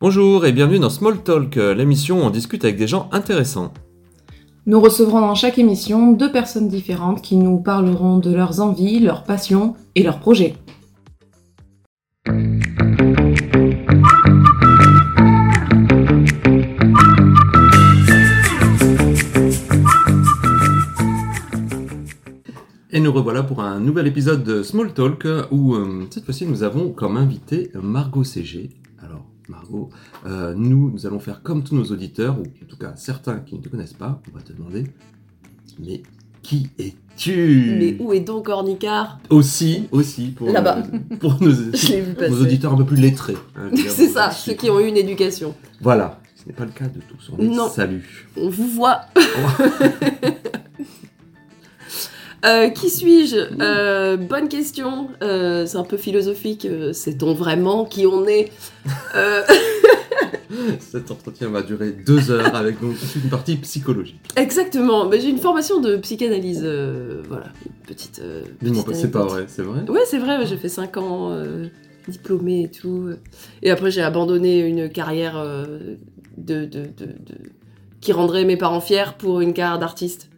Bonjour et bienvenue dans Small Talk, l'émission où on discute avec des gens intéressants. Nous recevrons dans chaque émission deux personnes différentes qui nous parleront de leurs envies, leurs passions et leurs projets. Et nous revoilà pour un nouvel épisode de Small Talk où euh, cette fois-ci nous avons comme invité Margot CG. Margot, euh, nous, nous allons faire comme tous nos auditeurs, ou en tout cas certains qui ne te connaissent pas, on va te demander, mais qui es-tu? Mais où est donc Ornicard Aussi, aussi, pour, Là-bas. euh, pour nos, auditeurs un peu plus lettrés. hein. C'est ça, ceux qui ont eu une éducation. Voilà, ce n'est pas le cas de tous, on Non. salue. On vous voit. Euh, qui suis-je? Euh, Bonne question. Euh, c'est un peu philosophique. Sait-on vraiment qui on est? Cet entretien va durer deux heures avec donc toute une partie psychologique. Exactement. Mais j'ai une formation de psychanalyse. voilà, une petite. Dis-moi pas, c'est pas vrai, c'est vrai? Ouais, c'est vrai, j'ai fait 5 ans diplômée et tout. Et après, j'ai abandonné une carrière de, de, de- de- qui rendrait mes parents fiers pour une carrière d'artiste.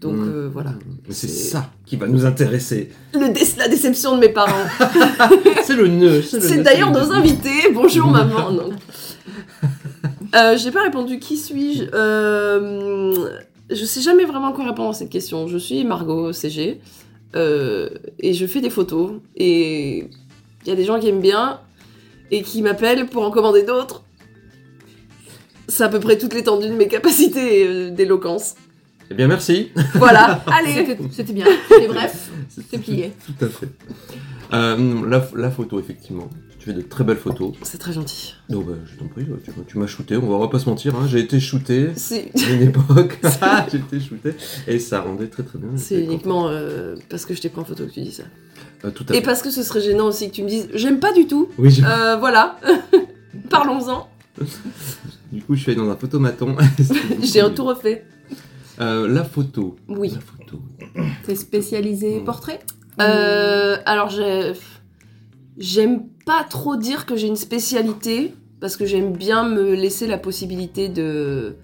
Donc Mm. euh, voilà. C'est ça qui va nous intéresser. Le dé- la déception de mes parents. C'est le nœud. C'est d'ailleurs le nos invités. Bonjour maman. Non. Euh, j'ai pas répondu qui suis-je? Euh, Je sais jamais vraiment quoi répondre à cette question. Je suis Margot CG euh, et je fais des photos et il y a des gens qui aiment bien et qui m'appellent pour en commander d'autres. C'est à peu près toute l'étendue de mes capacités euh, d'éloquence. Eh bien, merci. Voilà, allez. C'était- C'était bien. C'était bref. C'est plié. Tout à fait. Euh, la, la photo, effectivement. Tu fais de très belles photos. C'est très gentil. Donc, bah, je t'en prie, tu, m'as- tu m'as shooté. On va, pas se mentir. hein, J'ai été shooté C'est à une époque. J'ai été shooté. Et ça rendait très très bien. c'est uniquement euh, parce que je t'ai pris en photo que tu dis ça. Euh, tout à Et fait. parce que ce serait gênant aussi que tu me dises j'aime pas du tout. Oui, j'ai- Euh, voilà. Parlons-en. du coup, je suis allé dans un photomaton. J'ai un tout refait. Euh, la photo. Oui. La photo. T'es spécialisé portrait? Euh, alors j'ai- j'aime pas trop dire que j'ai une spécialité parce que j'aime bien me laisser la possibilité de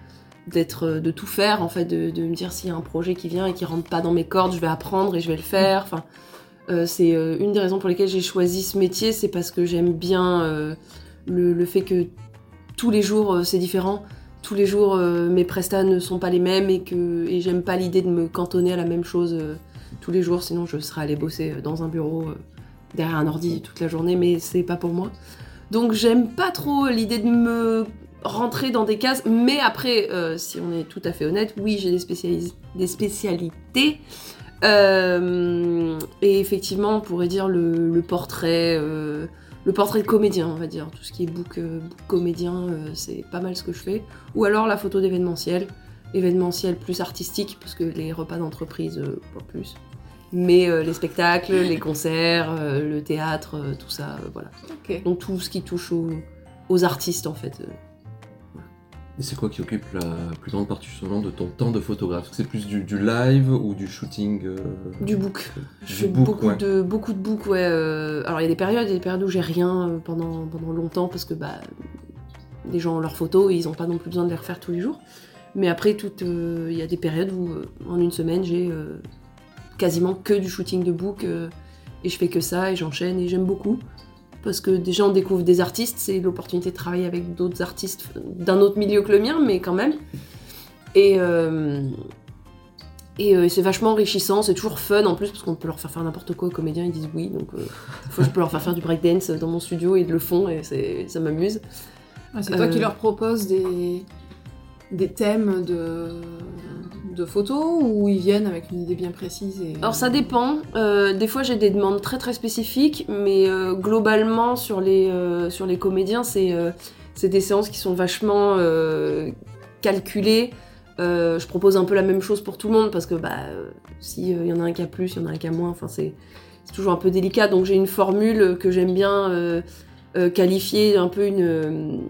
d'être de tout faire en fait de, de me dire s'il y a un projet qui vient et qui rentre pas dans mes cordes je vais apprendre et je vais le faire enfin euh, c'est une des raisons pour lesquelles j'ai choisi ce métier c'est parce que j'aime bien le, le fait que tous les jours c'est différent tous les jours euh, mes prestats ne sont pas les mêmes et que j'aime pas l'idée de me cantonner à la même chose euh, tous les jours, sinon je serais allée bosser dans un bureau euh, derrière un ordi toute la journée, mais c'est pas pour moi. Donc j'aime pas trop l'idée de me rentrer dans des cases, mais après, euh, si on est tout à fait honnête, oui, j'ai des, spécialités. Euh, et effectivement, on pourrait dire le, portrait, euh, le portrait de comédien, on va dire. Tout ce qui est book, euh, book comédien, euh, c'est pas mal ce que je fais. Ou alors la photo d'événementiel événementiel plus artistique, parce que les repas d'entreprise, euh, pas plus. Mais les spectacles, les concerts, le théâtre, tout ça, voilà. Donc tout ce qui touche aux, aux artistes, en fait. Et c'est quoi qui occupe la plus grande partie justement de ton temps de photographe? C'est plus du, du live ou du shooting euh, Du book. Je fais book, beaucoup, ouais. de, beaucoup de book, ouais. euh, Alors il y a des périodes, il y a des périodes où j'ai rien euh, pendant, pendant longtemps, parce que bah, les gens ont leurs photos et ils n'ont pas non plus besoin de les refaire tous les jours. Mais après, euh, il y a des périodes où, en une semaine, j'ai euh, quasiment que du shooting de book et je fais que ça et j'enchaîne et j'aime beaucoup. Parce que déjà, on découvre des artistes, c'est l'opportunité de travailler avec d'autres artistes d'un autre milieu que le mien, mais quand même. Et, euh, et euh, c'est vachement enrichissant, c'est toujours fun en plus, parce qu'on peut leur faire faire n'importe quoi aux comédiens, ils disent oui, donc euh, faut, je peux leur faire faire du breakdance dans mon studio et ils le font et ça m'amuse. Ah, c'est toi qui leur proposes des, des thèmes de, de photos ou ils viennent avec une idée bien précise et... Alors ça dépend. Euh, des fois j'ai des demandes très très spécifiques, mais euh, globalement sur les, euh, sur les comédiens, c'est des séances qui sont vachement calculées. Je propose un peu la même chose pour tout le monde parce que bah, euh, si il y en a un qui a plus, il y en a un qui a moins, enfin c'est toujours un peu délicat. Donc j'ai une formule que j'aime bien qualifier un peu une,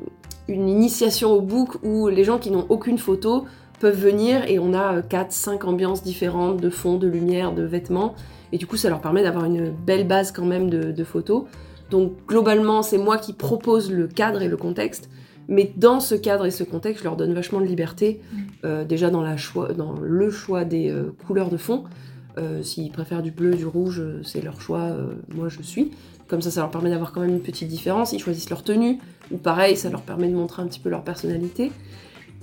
une initiation au book où les gens qui n'ont aucune photo peuvent venir et on a 4-5 ambiances différentes de fond, de lumière, de vêtements. Et du coup, ça leur permet d'avoir une belle base quand même de, de photos. Donc globalement, c'est moi qui propose le cadre et le contexte. Mais dans ce cadre et ce contexte, je leur donne vachement de liberté, euh, déjà dans, la choix, dans le choix des euh, couleurs de fond. Euh, S'ils préfèrent du bleu, du rouge, euh, c'est leur choix, euh, moi je suis. Comme ça, ça leur permet d'avoir quand même une petite différence. Ils choisissent leur tenue, ou pareil, ça leur permet de montrer un petit peu leur personnalité.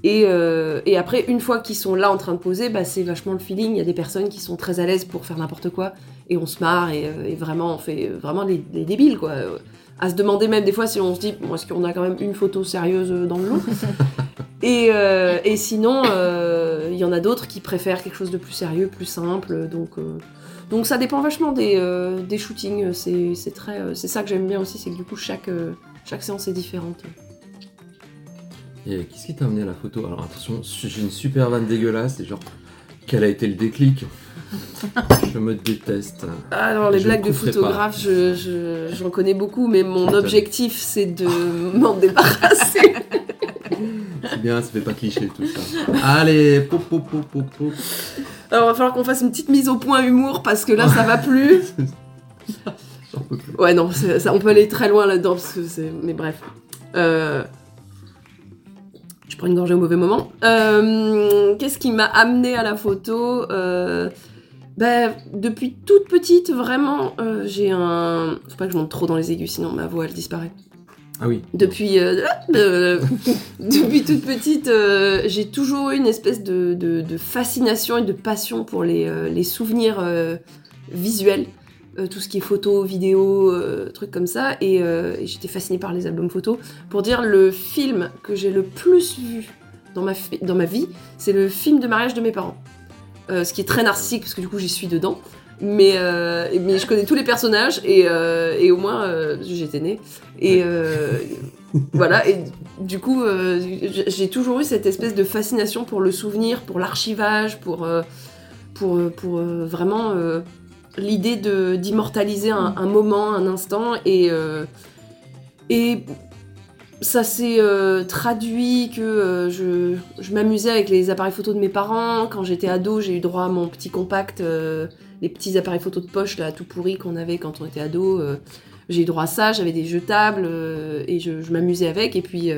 Et, euh, et après, une fois qu'ils sont là en train de poser, bah, c'est vachement le feeling. Il y a des personnes qui sont très à l'aise pour faire n'importe quoi, et on se marre, et, euh, et vraiment, on fait vraiment les, les débiles, quoi. Euh, À se demander même des fois si on se dit, bon, est-ce qu'on a quand même une photo sérieuse dans le lot et, euh, et sinon, euh, il y en a d'autres qui préfèrent quelque chose de plus sérieux, plus simple. Donc, euh, donc ça dépend vachement des, euh, des shootings. C'est c'est très, euh, c'est ça que j'aime bien aussi, c'est que du coup chaque, euh, chaque séance est différente. Et qu'est-ce qui t'a amené à la photo? Alors attention, j'ai une super vanne dégueulasse, et genre, quel a été le déclic? Je me déteste. Non, les Je blagues de photographe, je, je- j'en connais beaucoup, mais mon objectif c'est de m'en débarrasser. C'est bien, ça fait pas cliché tout ça. Allez, pop, pop, pop, pop, pop. Alors, il va falloir qu'on fasse une petite mise au point humour parce que là ça va plus. J'en peux plus. Ouais, non, ça, on peut aller très loin là-dedans, parce que c'est. Mais bref. Euh, Je prends une gorgée au mauvais moment. Euh, Qu'est-ce qui m'a amené à la photo Euh, ben, Depuis toute petite, vraiment, euh, j'ai un. Faut pas que je monte trop dans les aigus, sinon ma voix elle disparaît. Ah oui. Depuis, euh, depuis toute petite, j'ai toujours eu une espèce de, de- de fascination et de passion pour les, les souvenirs visuels. Euh, tout ce qui est photos, vidéos, euh, trucs comme ça. Et, euh, et j'étais fascinée par les albums photos. Pour dire, le film que j'ai le plus vu dans ma, dans ma vie, c'est le film de mariage de mes parents. Ce qui est très narcissique, parce que du coup, j'y suis dedans. Mais, mais je connais tous les personnages, et, et au moins, j'étais née. Et voilà, et du coup, j'ai toujours eu cette espèce de fascination pour le souvenir, pour l'archivage, pour, pour, pour vraiment l'idée de- d'immortaliser un, moment, un instant. Et, euh, et ça s'est euh, traduit que euh, je, m'amusais avec les appareils photo de mes parents. Quand j'étais ado, j'ai eu droit à mon petit compact, les petits appareils photo de poche là, tout pourris qu'on avait quand on était ado. j'ai eu droit à ça, j'avais des jetables et je, je m'amusais avec. Et puis,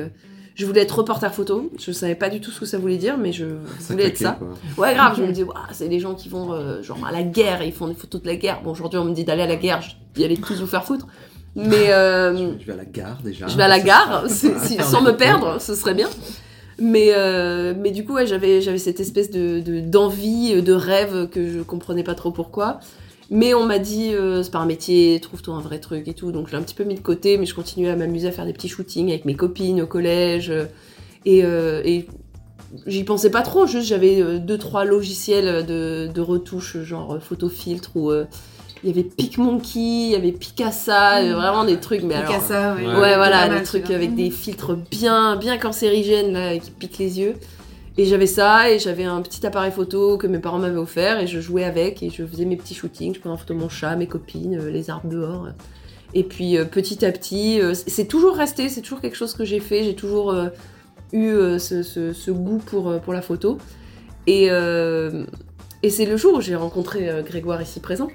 je voulais être reporter photo. Je savais pas du tout ce que ça voulait dire, mais je voulais être ça. quoi. Ouais, grave, je me disais, Ouah, c'est des gens qui vont euh, genre à la guerre et ils font des photos de la guerre. Bon, aujourd'hui, on me dit d'aller à la guerre, je dis allez tous vous faire foutre. Mais euh, Je vais à la gare déjà. je vais à la gare, sans me perdre, ce serait bien. Mais, euh, mais du coup, ouais, j'avais, j'avais cette espèce de, de- d'envie, euh, de rêve que je comprenais pas trop pourquoi. Mais on m'a dit, euh, c'est pas un métier, trouve-toi un vrai truc et tout. Donc je l'ai un petit peu mis de côté, mais je continuais à m'amuser à faire des petits shootings avec mes copines au collège. euh, Et, euh, et j'y pensais pas trop, juste j'avais deux, trois logiciels de, de retouche, genre euh, photo filtre ou. euh, il y avait PicMonkey, il y avait Picasa, euh, vraiment des trucs, mais alors, Picasa, ouais. Ouais, voilà, mal, des trucs avec des filtres bien, bien cancérigènes là, qui piquent les yeux. Et j'avais ça, et j'avais un petit appareil photo que mes parents m'avaient offert, et je jouais avec, et je faisais mes petits shootings. Je prenais en photo mon chat, mes copines, euh, les arbres dehors. Et puis euh, petit à petit, euh, c'est toujours resté, c'est toujours quelque chose que j'ai fait. J'ai toujours eu ce, goût pour, pour la photo. Et, et c'est le jour où j'ai rencontré Grégoire ici présent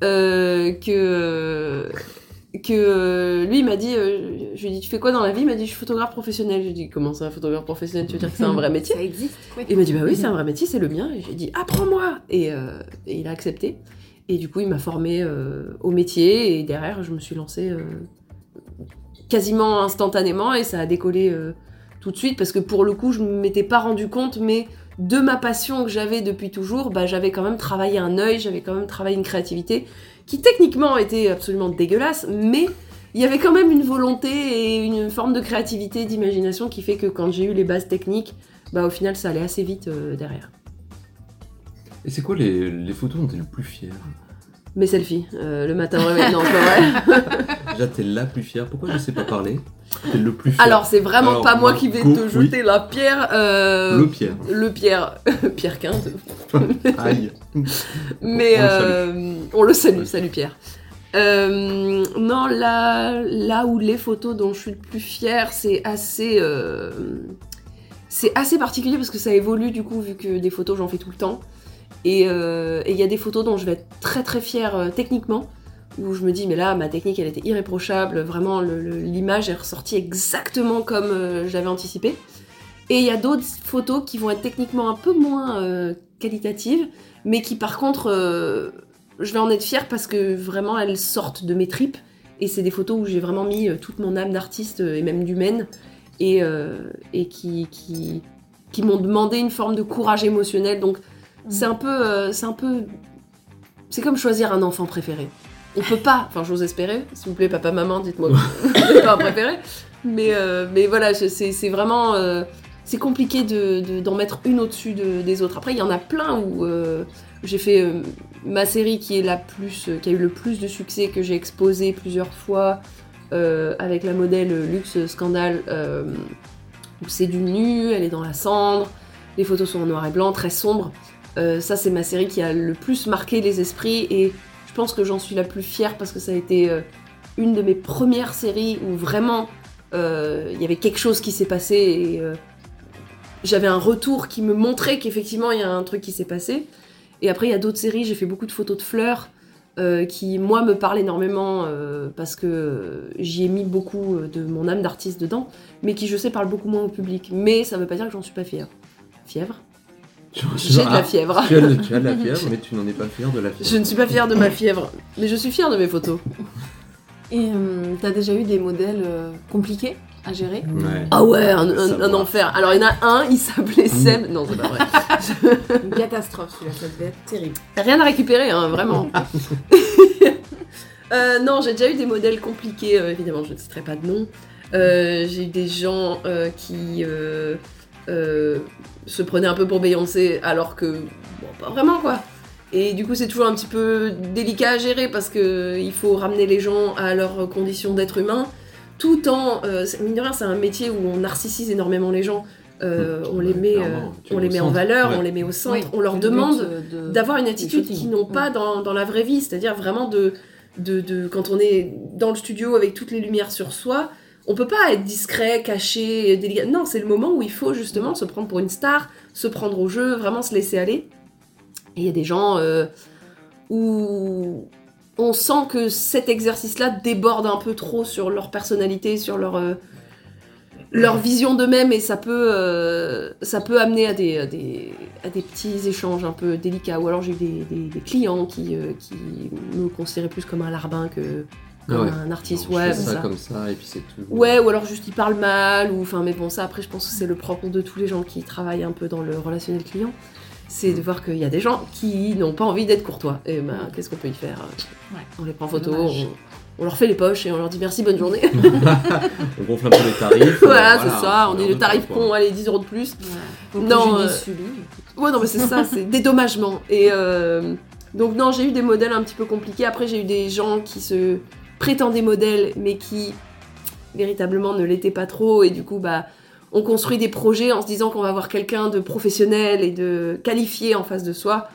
que que euh, lui il m'a dit euh, je lui ai dit tu fais quoi dans la vie? Il m'a dit je suis photographe professionnel je lui ai dit comment ça photographe professionnel tu veux dire que c'est un vrai métier? Ça existe, ouais. et il m'a dit bah oui c'est un vrai métier c'est le mien. Et j'ai dit apprends-moi. Et, euh, et il a accepté. Et du coup il m'a formé euh, au métier. Et derrière je me suis lancée quasiment instantanément. Et ça a décollé tout de suite. Parce que pour le coup je ne m'étais pas rendu compte mais de ma passion que j'avais depuis toujours bah, j'avais quand même travaillé un œil j'avais quand même travaillé une créativité qui techniquement était absolument dégueulasse mais il y avait quand même une volonté et une forme de créativité d'imagination qui fait que quand j'ai eu les bases techniques bah au final ça allait assez vite euh, derrière. Et c'est quoi les, les photos dont t'es le plus fier? Mes selfies, euh, le matin au réveil, non, pas vrai. Déjà, t'es la plus fière. Pourquoi je sais pas parler? Le plus fier. Alors, c'est vraiment Alors, pas moi qui vais te oui. jeter la pierre. euh, le Pierre. le Pierre. Pierre Quinte. Aïe. Mais On le salue. euh, on le salue, salut Pierre. Euh, non, là, là où les photos dont je suis le plus fière, c'est assez, euh, c'est assez particulier parce que ça évolue du coup vu que des photos j'en fais tout le temps. Et euh, il y a des photos dont je vais être très très fière euh, techniquement, où je me dis mais là ma technique elle était irréprochable, vraiment l'image est ressortie exactement comme euh, j'avais anticipé. Et il y a d'autres photos qui vont être techniquement un peu moins euh, qualitatives, mais qui par contre, euh, je vais en être fière parce que vraiment elles sortent de mes tripes. Et c'est des photos où j'ai vraiment mis toute mon âme d'artiste et même d'humaine, et, et qui, qui, qui m'ont demandé une forme de courage émotionnel. Donc c'est un peu, c'est un peu, c'est comme choisir un enfant préféré. On peut pas, enfin j'ose espérer, s'il vous plaît papa maman, dites-moi pas préféré. Mais, euh, mais voilà, c'est vraiment, euh, c'est compliqué de- de- d'en mettre une au-dessus de- des autres. Après il y en a plein où euh, j'ai fait ma série qui est la plus, qui a eu le plus de succès que j'ai exposé plusieurs fois avec la modèle Luxe Scandale. c'est du nu, elle est dans la cendre, les photos sont en noir et blanc, très sombres. Ça, c'est ma série qui a le plus marqué les esprits et pense que j'en suis la plus fière parce que ça a été euh, une de mes premières séries où vraiment euh, il y avait quelque chose qui s'est passé et euh, j'avais un retour qui me montrait qu'effectivement il y a un truc qui s'est passé. Et après, il y a d'autres séries, j'ai fait beaucoup de photos de fleurs qui, moi, me parlent énormément parce que j'y ai mis beaucoup de mon âme d'artiste dedans, mais qui, je sais, parlent beaucoup moins au public. Mais ça veut pas dire que j'en suis pas fière. Fièvre J'ai de Ah, la fièvre. Tu as, de- tu as de la fièvre, mais tu n'en es pas fier de la fièvre. Je ne suis pas fière de ma fièvre, mais je suis fière de mes photos. Et euh, t'as déjà eu des modèles euh, compliqués à gérer? Ouais. Ah ouais, un, un- Savoir. un enfer. Alors il y en a un, il s'appelait Seb. Non, c'est pas vrai. Une catastrophe, celui-là, ça devait être terrible. Rien à récupérer, hein, vraiment. Euh, non, j'ai déjà eu des modèles compliqués, euh, évidemment, je ne citerai pas de nom. Euh, j'ai eu des gens euh, qui euh, se prenaient un peu pour Beyoncé, alors que, bon, pas vraiment quoi. Et du coup, c'est toujours un petit peu délicat à gérer parce que il faut ramener les gens à leurs conditions d'être humain, tout en, euh, c'est- mine de rien, c'est un métier où on narcissise énormément les gens. Euh, on les met, euh, on es les met en valeur, Ouais. on les met au centre, Oui, on leur demande de- d'avoir une attitude qu'ils n'ont pas dans, dans la vraie vie, c'est-à-dire vraiment de, de, de- quand on est dans le studio avec toutes les lumières sur soi, on peut pas être discret, caché, délicat. Non, c'est le moment où il faut justement se prendre pour une star, se prendre au jeu, vraiment se laisser aller. Et il y a des gens euh, où on sent que cet exercice-là déborde un peu trop sur leur personnalité, sur leur euh, vision d'eux-mêmes et ça peut euh, amener à des, petits échanges un peu délicats ou alors j'ai des, des- clients qui qui me considéraient plus comme un larbin que comme Ah ouais. un artiste ouais fais ça, ça. comme ça, et puis c'est tout. Ouais, ou alors juste ils parlent mal, ou enfin, mais bon, ça après, je pense que c'est le propre de tous les gens qui travaillent un peu dans le relationnel client. C'est Mm. de voir qu'il y a des gens qui n'ont pas envie d'être courtois. Et ben, qu'est-ce qu'on peut y faire Ouais. On les prend en photo, on, on leur fait les poches et on leur dit merci, bonne journée. On gonfle un peu les tarifs. voilà, euh, c'est ça, on dit le tarif con allez, 10 euros de plus. Que Non, euh, Ouais, non, mais c'est ça, c'est dédommagement. Et euh, donc, non, j'ai eu des modèles un petit peu compliqués. Après, j'ai eu des gens qui se prétendaient modèles, mais qui véritablement ne l'étaient pas trop. Et du coup, bah, on construit des projets en se disant qu'on va avoir quelqu'un de professionnel et de qualifié en face de soi.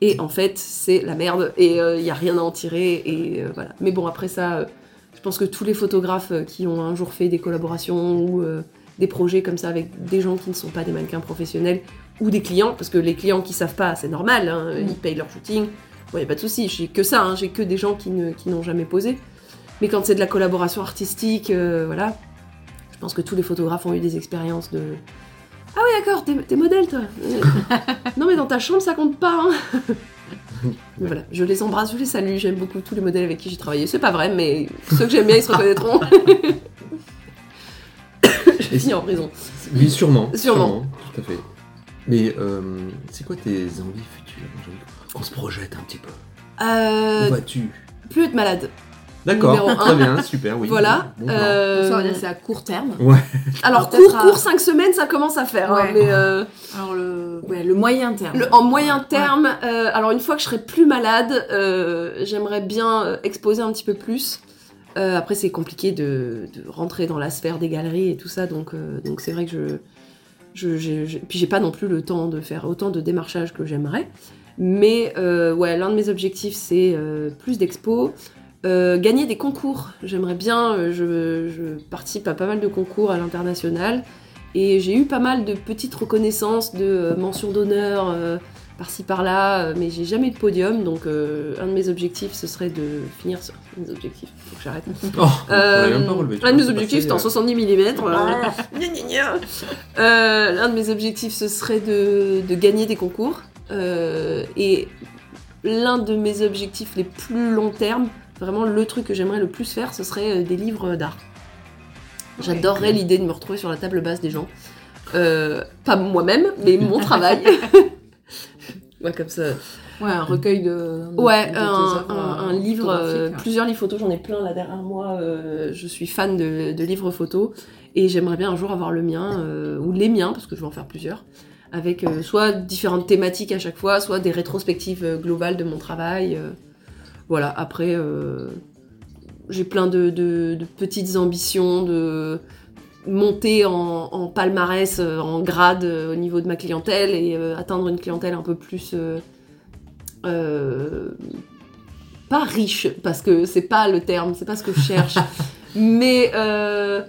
Et en fait, c'est la merde. Et il n'y a rien à en tirer. Et euh, voilà. Mais bon, après ça, euh, je pense que tous les photographes euh, qui ont un jour fait des collaborations ou euh, des projets comme ça avec des gens qui ne sont pas des mannequins professionnels ou des clients, parce que les clients qui savent pas, c'est normal, hein, ils payent leur shooting. Bon, y a pas de souci, j'ai que ça, hein, j'ai que des gens qui ne- qui n'ont jamais posé. Mais quand c'est de la collaboration artistique, euh, voilà, je pense que tous les photographes ont eu des expériences de. Ah oui, d'accord, t'es t'es modèle, toi. Non, mais dans ta chambre, ça compte pas. hein. Mais voilà, je les embrasse, je les salue, j'aime beaucoup tous les modèles avec qui j'ai travaillé. C'est pas vrai, mais ceux que j'aime bien, ils se reconnaîtront. J'ai fini en prison. Oui, sûrement. Sûrement. Tout à fait. Mais euh, c'est quoi tes envies futures Qu'on se projette un petit peu. Euh, Où vas-tu? plus être malade. D'accord, numéro très un. bien, super, oui. voilà. Bon plan. Euh, Ça dire que c'est à court terme. alors, peut-être court, à- court, 5 semaines, ça commence à faire. hein, Ouais. mais euh, Alors le, ouais, le moyen terme. le- en moyen terme, euh, alors une fois que je serai plus malade, euh, j'aimerais bien euh, exposer un petit peu plus. Euh, après, c'est compliqué de, de rentrer dans la sphère des galeries et tout ça, donc euh, donc c'est vrai que je, je, j'ai- j'ai- puis j'ai pas non plus le temps de faire autant de démarchage que j'aimerais. Mais euh, ouais, l'un de mes objectifs, c'est euh, plus d'expos. Euh, gagner des concours. J'aimerais bien, je, je participe à pas mal de concours à l'international. Et j'ai eu pas mal de petites reconnaissances, de mentions d'honneur euh, par-ci par-là, mais j'ai jamais eu de podium. Donc euh, un de mes objectifs, ce serait de finir sur un de mes objectifs. Faut que j'arrête. Oh, Euh, relevé, un de mes c'est objectifs, c'était en euh, 70 mm. Euh, L'un de mes objectifs, ce serait de, de gagner des concours. Euh, et l'un de mes objectifs les plus long terme, vraiment le truc que j'aimerais le plus faire, ce serait euh, des livres d'art. J'adorerais l'idée de me retrouver sur la table basse des gens. Euh, pas moi-même, mais mon travail. ouais, comme ça. Ouais, un recueil de. de- Ouais, de un, œuvres, un- un livre, euh, plusieurs livres photos, j'en ai plein là derrière moi. euh, je suis fan de, de livres photos et j'aimerais bien un jour avoir le mien, ou les miens, parce que je vais en faire plusieurs, avec euh, soit différentes thématiques à chaque fois, soit des rétrospectives euh, globales de mon travail. euh. voilà, après, euh, j'ai plein de, de- de petites ambitions de monter en, en palmarès, euh, en grade euh, au niveau de ma clientèle et euh, atteindre une clientèle un peu plus... euh, euh, pas riche, parce que c'est pas le terme, c'est pas ce que je cherche, mais euh,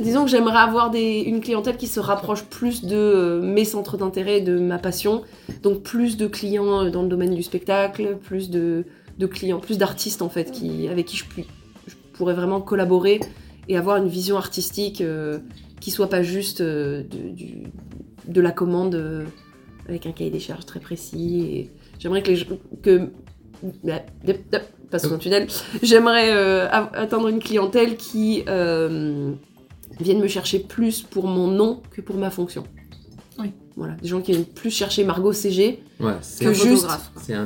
disons que j'aimerais avoir une clientèle qui se rapproche plus de euh, mes centres d'intérêt, de ma passion, donc plus de clients euh, dans le domaine du spectacle, plus de, clients, plus d'artistes en fait, avec qui je, pourrais vraiment collaborer et avoir une vision artistique euh, qui soit pas juste euh, de, la commande avec un cahier des charges très précis. J'aimerais que les que passe sous un tunnel. J'aimerais euh, atteindre une clientèle qui vienne me chercher plus pour mon nom que pour ma fonction. Oui. Voilà, des gens qui viennent plus chercher Margot CG. Ouais, que Un juste-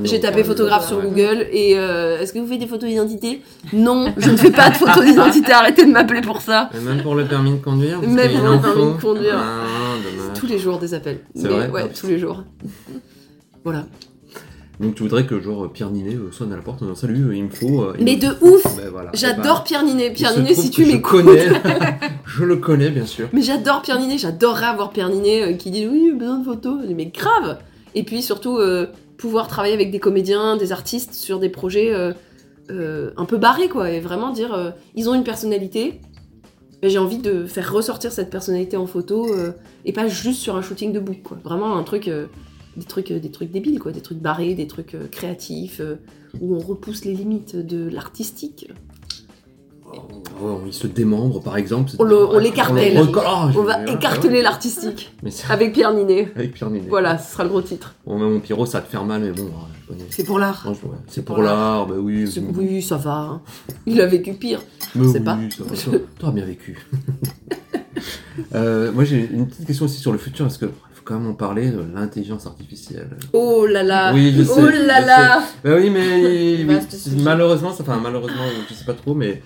J'ai tapé quoi. photographe sur Ouais. Google et euh, est-ce que vous faites des photos d'identité? Non, je ne fais pas de photos d'identité, arrêtez de m'appeler pour ça. Et même pour le permis de conduire Même pour le permis faut. de conduire. Ah. Tous les jours des appels. Mais vrai Ouais, Ah, tous les jours. Voilà. Donc tu voudrais que genre Pierre Ninet euh, sonne à la porte en disant salut, euh, il me faut. euh, il Mais me- de ouf Ben voilà. J'adore Eh Pierre Ninet. ben, Pierre il se Ninet, si tu m'écoutes. connais. je le connais bien sûr. Mais j'adore Pierre Ninet, j'adorerais avoir Pierre Ninet qui dit oui, besoin de photos. Mais grave Et puis surtout, euh, pouvoir travailler avec des comédiens, des artistes sur des projets euh, euh, un peu barrés, quoi. Et vraiment dire, ils ont une personnalité, j'ai envie de faire ressortir cette personnalité en photo, et pas juste sur un shooting de book, quoi. Vraiment un truc. Des trucs, euh, des trucs débiles, quoi, des trucs barrés, des trucs euh, créatifs, euh, où on repousse les limites de l'artistique. Oh, il se démembre par exemple. On le- on l'écartèle. Oh, On va écarteler l'artistique avec Pierre Ninet. avec Pierre Ninet. Voilà, ce sera le gros titre. Bon, même mon pyro, ça va te faire mal, mais bon, connais. C'est pour l'art. Ouais, C'est pour pour l'art, bah oui. Oui, ça va. hein. Il a vécu pire. Mais sais oui, pas. toi- bien vécu. Euh, moi, j'ai une petite question aussi sur le futur, parce qu'il même en parler de l'intelligence artificielle. Oh là là. Oui, je sais, oh là je là. Bah oui, mais malheureusement, ça, enfin, malheureusement, je sais pas trop, mais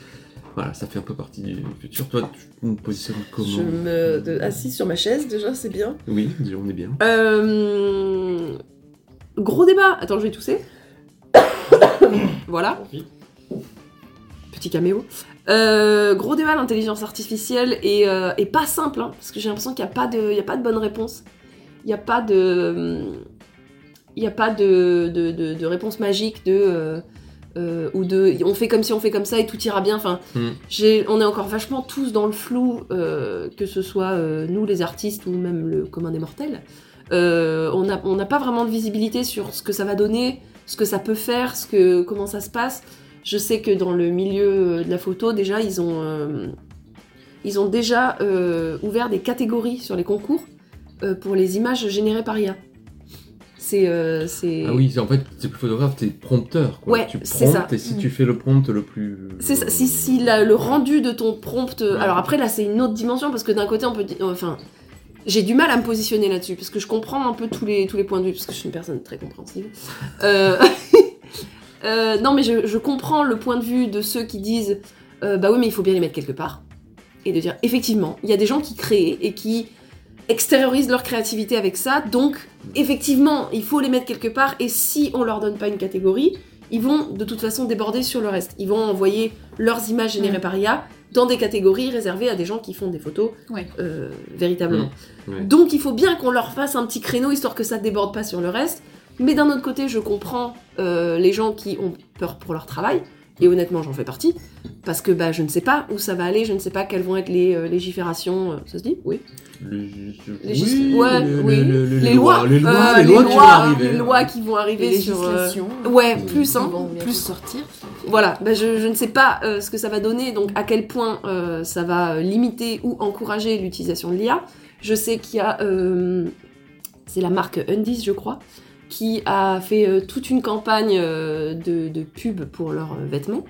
voilà, ça fait un peu partie du futur. Toi, tu me positionnes comment Je me de- assis sur ma chaise déjà, c'est bien. Oui, on est bien. Euh... Gros débat. Attends, je vais tousser. voilà. Petit caméo. Euh, gros débat, l'intelligence artificielle est, euh, est pas simple, hein, parce que j'ai l'impression qu'il n'y a, pas de- y a pas de bonne réponse. Il n'y a pas de. Il a pas de, de, de- de réponse magique de. euh, euh, ou de. On fait comme si on fait comme ça et tout ira bien. Enfin, Hmm. on est encore vachement tous dans le flou, euh, que ce soit euh, nous les artistes ou même le commun des mortels. On n'a on n'a pas vraiment de visibilité sur ce que ça va donner, ce que ça peut faire, ce que, comment ça se passe. Je sais que dans le milieu de la photo, déjà, ils ont, ils ont déjà ouvert des catégories sur les concours euh, pour les images générées par IA. C'est. euh, c'est- Ah oui, en fait, t'es plus photographe, t'es prompteur. Quoi. Ouais, tu c'est ça. et si tu fais le prompt le plus. C'est ça, si, si la- le rendu de ton prompt. Ouais. Alors après, là, c'est une autre dimension parce que d'un côté, on peut. Enfin, j'ai du mal à me positionner là-dessus parce que je comprends un peu tous les, tous les points de vue parce que je suis une personne très compréhensive. Euh, euh, non, mais je, je comprends le point de vue de ceux qui disent bah oui, mais il faut bien les mettre quelque part. Et de dire effectivement, il y a des gens qui créent et qui extériorisent leur créativité avec ça, donc effectivement, il faut les mettre quelque part et si on leur donne pas une catégorie, ils vont de toute façon déborder sur le reste. Ils vont envoyer leurs images générées Mm. par IA dans des catégories réservées à des gens qui font des photos Ouais. euh, véritablement. Ouais. Donc il faut bien qu'on leur fasse un petit créneau histoire que ça déborde pas sur le reste. Mais d'un autre côté, je comprends euh, les gens qui ont peur pour leur travail. Et honnêtement, j'en fais partie. Parce que bah, je ne sais pas où ça va aller, je ne sais pas quelles vont être les euh, légiférations. euh, ça se dit? Oui. Les, Légis- ouais, le- oui. le- le- Les lois, les lois, euh, les lois qui vont arriver. les lois qui vont Les arriver sur. euh, législations. Ouais, qui- plus, qui hein, vont bientôt plus. sortir. Voilà, bah, je, je ne sais pas euh, ce que ça va donner, donc à quel point euh, ça va euh, limiter ou encourager l'utilisation de l'IA. Je sais qu'il y a, euh, c'est la marque Undies, je crois, qui a fait euh, toute une campagne euh, de, de pub pour leurs euh, vêtements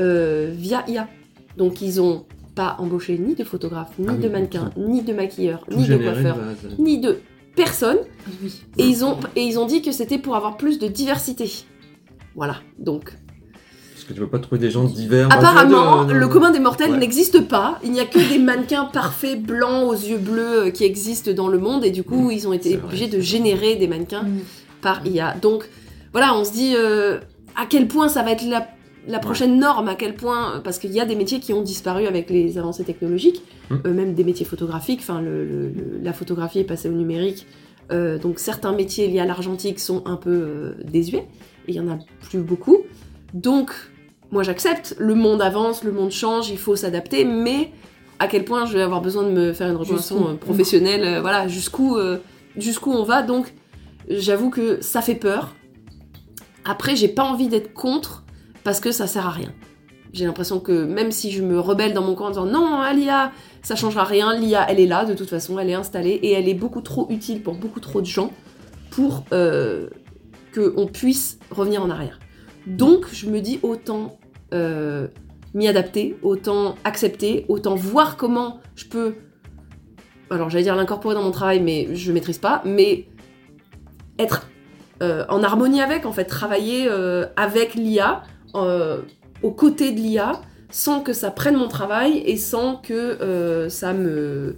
euh, via IA. Donc ils ont pas embauché ni de photographe, ni Ah oui, de mannequin, ni de maquilleur, Tout ni de coiffeur, de ni de personne. Oui. Et ils ont, et ils ont dit que c'était pour avoir plus de diversité. Voilà, donc Parce que tu peux pas trouver des gens divers. Apparemment, de- le commun des mortels Ouais. n'existe pas. Il n'y a que des mannequins parfaits, blancs, aux yeux bleus qui existent dans le monde. Et du coup, ils ont été vrai. obligés de générer des mannequins Mm. Par IA. Donc, voilà, on se dit euh, à quel point ça va être la, la prochaine norme, à quel point. Parce qu'il y a des métiers qui ont disparu avec les avancées technologiques, Mm. euh, même des métiers photographiques. Enfin, le- le- le- la photographie est passée au numérique. Euh, donc, certains métiers liés à l'argentique sont un peu euh, désuets. Et il y en a plus beaucoup. Donc, moi j'accepte, le monde avance, le monde change, il faut s'adapter, mais à quel point je vais avoir besoin de me faire une reconversion euh, professionnelle, euh, voilà, jusqu'où euh, jusqu'où on va. Donc, j'avoue que ça fait peur. Après, j'ai pas envie d'être contre parce que ça sert à rien. J'ai l'impression que même si je me rebelle dans mon coin en disant non, hein, l'IA, ça changera rien, l'IA elle est là, de toute façon, elle est installée et elle est beaucoup trop utile pour beaucoup trop de gens pour euh, qu'on puisse revenir en arrière. Donc, je me dis autant euh, m'y adapter, autant accepter, autant voir comment je peux. Alors, j'allais dire l'incorporer dans mon travail, mais je maîtrise pas, mais être euh, en harmonie avec, en fait, travailler euh, avec l'IA, euh, aux côtés de l'IA, sans que ça prenne mon travail et sans que euh, ça me.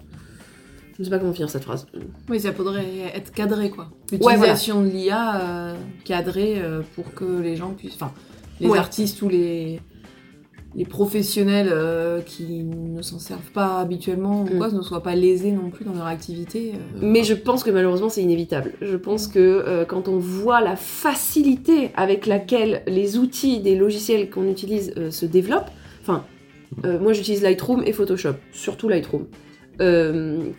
Je ne sais pas comment finir cette phrase. Oui, ça faudrait être cadré, quoi. voilà. L'utilisation de l'IA cadrée pour que les gens puissent... Enfin, les Ouais. artistes ou les, les professionnels euh, qui ne s'en servent pas habituellement ou Mm. ne soient pas lésés non plus dans leur activité. euh. Mais je pense que malheureusement c'est inévitable. Je pense que euh, quand on voit la facilité avec laquelle les outils des logiciels qu'on utilise se développent, enfin, moi j'utilise Lightroom et Photoshop, surtout Lightroom,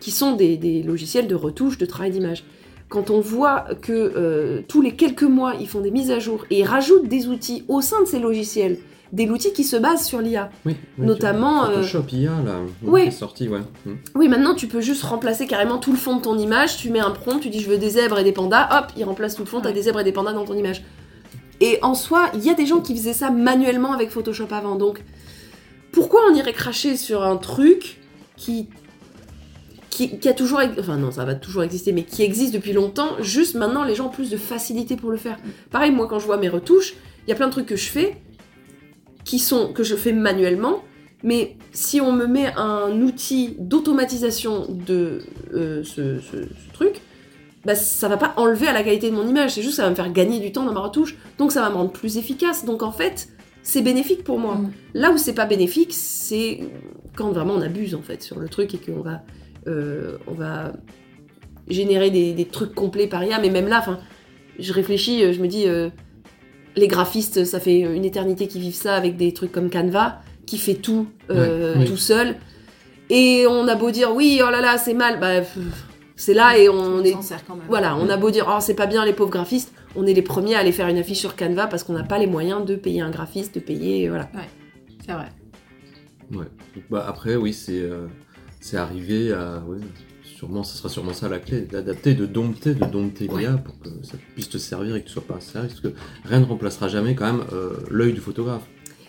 qui sont des, des logiciels de retouche, de travail d'image. Quand on voit que tous les quelques mois ils font des mises à jour et ils rajoutent des outils au sein de ces logiciels, des outils qui se basent sur l'IA. Oui, oui, Notamment, tu- euh, Photoshop IA, là. oui, est sorti, ouais. Mm. Oui, maintenant tu peux juste remplacer carrément tout le fond de ton image. Tu mets un prompt, tu dis je veux des zèbres et des pandas, hop, il remplace tout le fond, t'as des zèbres et des pandas dans ton image. Et en soi, il y a des gens qui faisaient ça manuellement avec Photoshop avant. Donc, pourquoi on irait cracher sur un truc qui. Qui, qui a toujours. Enfin, non, ça va toujours exister, mais qui existe depuis longtemps. Juste maintenant, les gens ont plus de facilité pour le faire. Pareil, moi, quand je vois mes retouches, il y a plein de trucs que je fais qui sont. que je fais manuellement. Mais si on me met un outil d'automatisation de euh, ce, ce- ce truc, bah, ça va pas enlever à la qualité de mon image, c'est juste que ça va me faire gagner du temps dans ma retouche, donc ça va me rendre plus efficace. Donc en fait, c'est bénéfique pour moi. Mm. Là où c'est pas bénéfique, c'est quand vraiment on abuse en fait sur le truc et qu'on va, euh, on va générer des, des trucs complets par IA. Mais même là, enfin, je réfléchis, euh, je me dis, euh, les graphistes, ça fait une éternité qu'ils vivent ça avec des trucs comme Canva, qui fait tout euh, Ouais, oui. tout seul. Et on a beau dire oui, oh là là, c'est mal, bah c'est là et on est s'en sert quand même. voilà, on a beau dire, oh, c'est pas bien les pauvres graphistes, on est les premiers à aller faire une affiche sur Canva parce qu'on n'a pas les moyens de payer un graphiste, de payer, voilà. C'est vrai. Ouais. Bah, après, oui, c'est euh, c'est arrivé à. ouais, sûrement, ce sera sûrement ça la clé, d'adapter, de dompter, de dompter Ouais. l'IA pour que ça puisse te servir et que tu sois pas à service. Parce que rien ne remplacera jamais quand même euh, l'œil du photographe.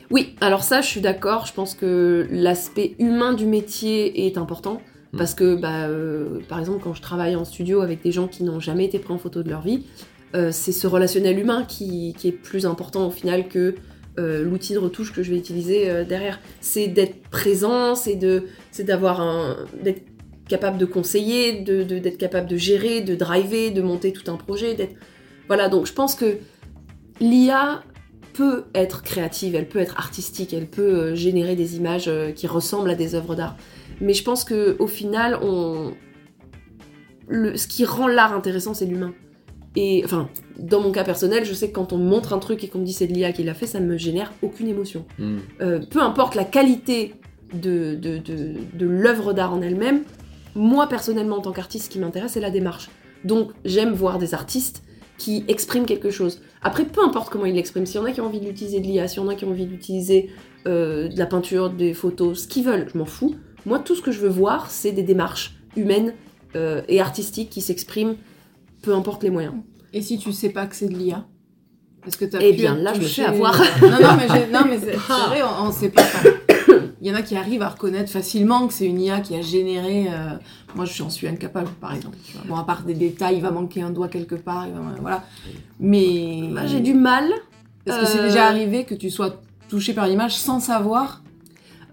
Oui, alors ça, je suis d'accord, je pense que l'aspect humain du métier est important. Mm. Parce que, bah, euh, par exemple, quand je travaille en studio avec des gens qui n'ont jamais été pris en photo de leur vie, euh, c'est ce relationnel humain qui, qui est plus important au final que euh, l'outil de retouche que je vais utiliser derrière. C'est d'être présent, c'est d'avoir un, d'être capable de conseiller, de, de- d'être capable de gérer, de driver, de monter tout un projet, d'être, voilà. Donc je pense que l'IA peut être créative, elle peut être artistique, elle peut euh, générer des images euh, qui ressemblent à des œuvres d'art. Mais je pense que au final, on... le... ce qui rend l'art intéressant, c'est l'humain. Et enfin, dans mon cas personnel, je sais que quand on me montre un truc et qu'on me dit c'est de l'IA qui l'a fait, ça me génère aucune émotion. Hmm. Euh, peu importe la qualité de, de, de, de l'œuvre d'art en elle-même, moi personnellement en tant qu'artiste, ce qui m'intéresse, c'est la démarche. Donc j'aime voir des artistes qui expriment quelque chose. Après, peu importe comment ils l'expriment, s'il y en a qui ont envie d'utiliser de l'IA, s'il y en a qui ont envie d'utiliser euh, de la peinture, des photos, ce qu'ils veulent, je m'en fous. Moi, tout ce que je veux voir, c'est des démarches humaines euh, et artistiques qui s'expriment, peu importe les moyens. Et si tu sais pas que c'est de l'IA Parce que t'as Eh pu bien, être là, je me fais avoir. non, non, mais, non, mais c'est c'est vrai, on, on sait pas. Il y en a qui arrivent à reconnaître facilement que c'est une IA qui a généré. euh, Moi, j'en suis incapable, par exemple. Bon, à part des détails, il va manquer un doigt quelque part, il va- voilà. Mais. Bah, J'ai du mal. Est-ce que c'est euh, déjà arrivé que tu sois touché par l'image sans savoir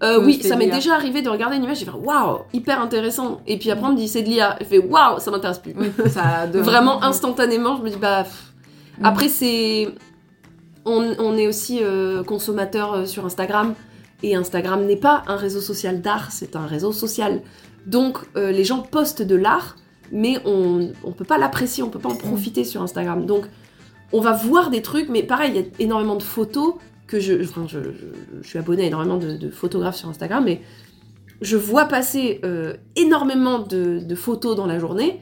Euh, oui, ça de m'est déjà arrivé de regarder une image et faire waouh, hyper intéressant. Et puis après, on me dit c'est de l'IA. Je fais waouh, ça m'intéresse plus. Oui, ça Vraiment instantanément, je me dis bah. pff. Mm. Après, c'est. On, on est aussi euh, consommateur euh, sur Instagram. Et Instagram n'est pas un réseau social d'art, c'est un réseau social. Donc, euh, les gens postent de l'art, mais on on peut pas l'apprécier, on peut pas en profiter sur Instagram. Donc, on va voir des trucs, mais pareil, il y a énormément de photos que je. Enfin, je, je- je suis abonnée à énormément de, de photographes sur Instagram, mais je vois passer euh, énormément de, de photos dans la journée,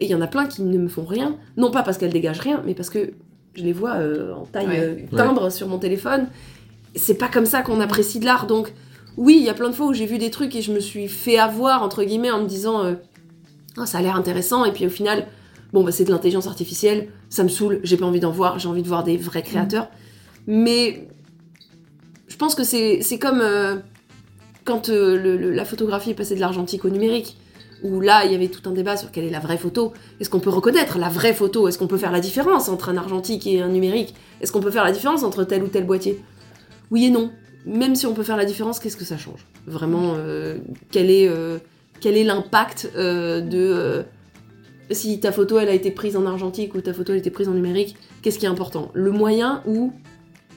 et il y en a plein qui ne me font rien. Non pas parce qu'elles dégagent rien, mais parce que je les vois euh, en taille Ouais. euh, timbre sur mon téléphone. C'est pas comme ça qu'on apprécie de l'art, donc oui, il y a plein de fois où j'ai vu des trucs et je me suis fait avoir, entre guillemets, en me disant euh, Ah, ça a l'air intéressant, et puis au final, bon, bah, c'est de l'intelligence artificielle, ça me saoule, j'ai pas envie d'en voir, j'ai envie de voir des vrais créateurs. Mais je pense que c'est comme euh, quand euh, la photographie est passée de l'argentique au numérique, où là, il y avait tout un débat sur quelle est la vraie photo. Est-ce qu'on peut reconnaître la vraie photo? Est-ce qu'on peut faire la différence entre un argentique et un numérique? Est-ce qu'on peut faire la différence entre tel ou tel boîtier? Oui et non. Même si on peut faire la différence, qu'est-ce que ça change? Vraiment, euh, quel est euh, quel est l'impact euh, de si ta photo elle a été prise en argentique ou ta photo elle a été prise en numérique Qu'est-ce qui est important? Le moyen ou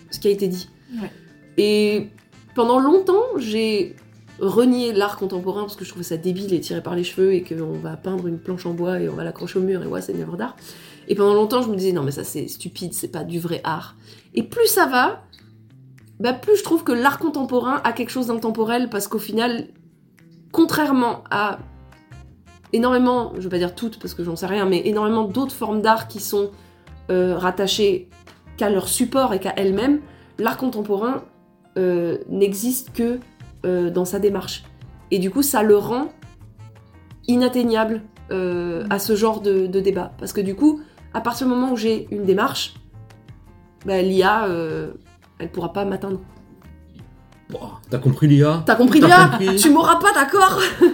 ce qui a été dit? Ouais. Et pendant longtemps, j'ai renié l'art contemporain parce que je trouvais ça débile et tiré par les cheveux et qu'on va peindre une planche en bois et on va l'accrocher au mur et ouais, c'est une œuvre d'art. Et pendant longtemps, je me disais non, mais ça c'est stupide, c'est pas du vrai art. Et plus ça va, bah, plus je trouve que l'art contemporain a quelque chose d'intemporel parce qu'au final, contrairement à énormément, je veux pas dire toutes parce que j'en sais rien, mais énormément d'autres formes d'art qui sont euh, rattachées qu'à leur support et qu'à elles-mêmes, l'art contemporain euh, n'existe que euh, dans sa démarche. Et du coup, ça le rend inatteignable à ce genre de, débat. Parce que du coup, à partir du moment où j'ai une démarche, bah, l'IA, elle pourra pas m'atteindre. Bon, T'as compris l'IA T'as compris l'IA Tu m'auras pas, d'accord?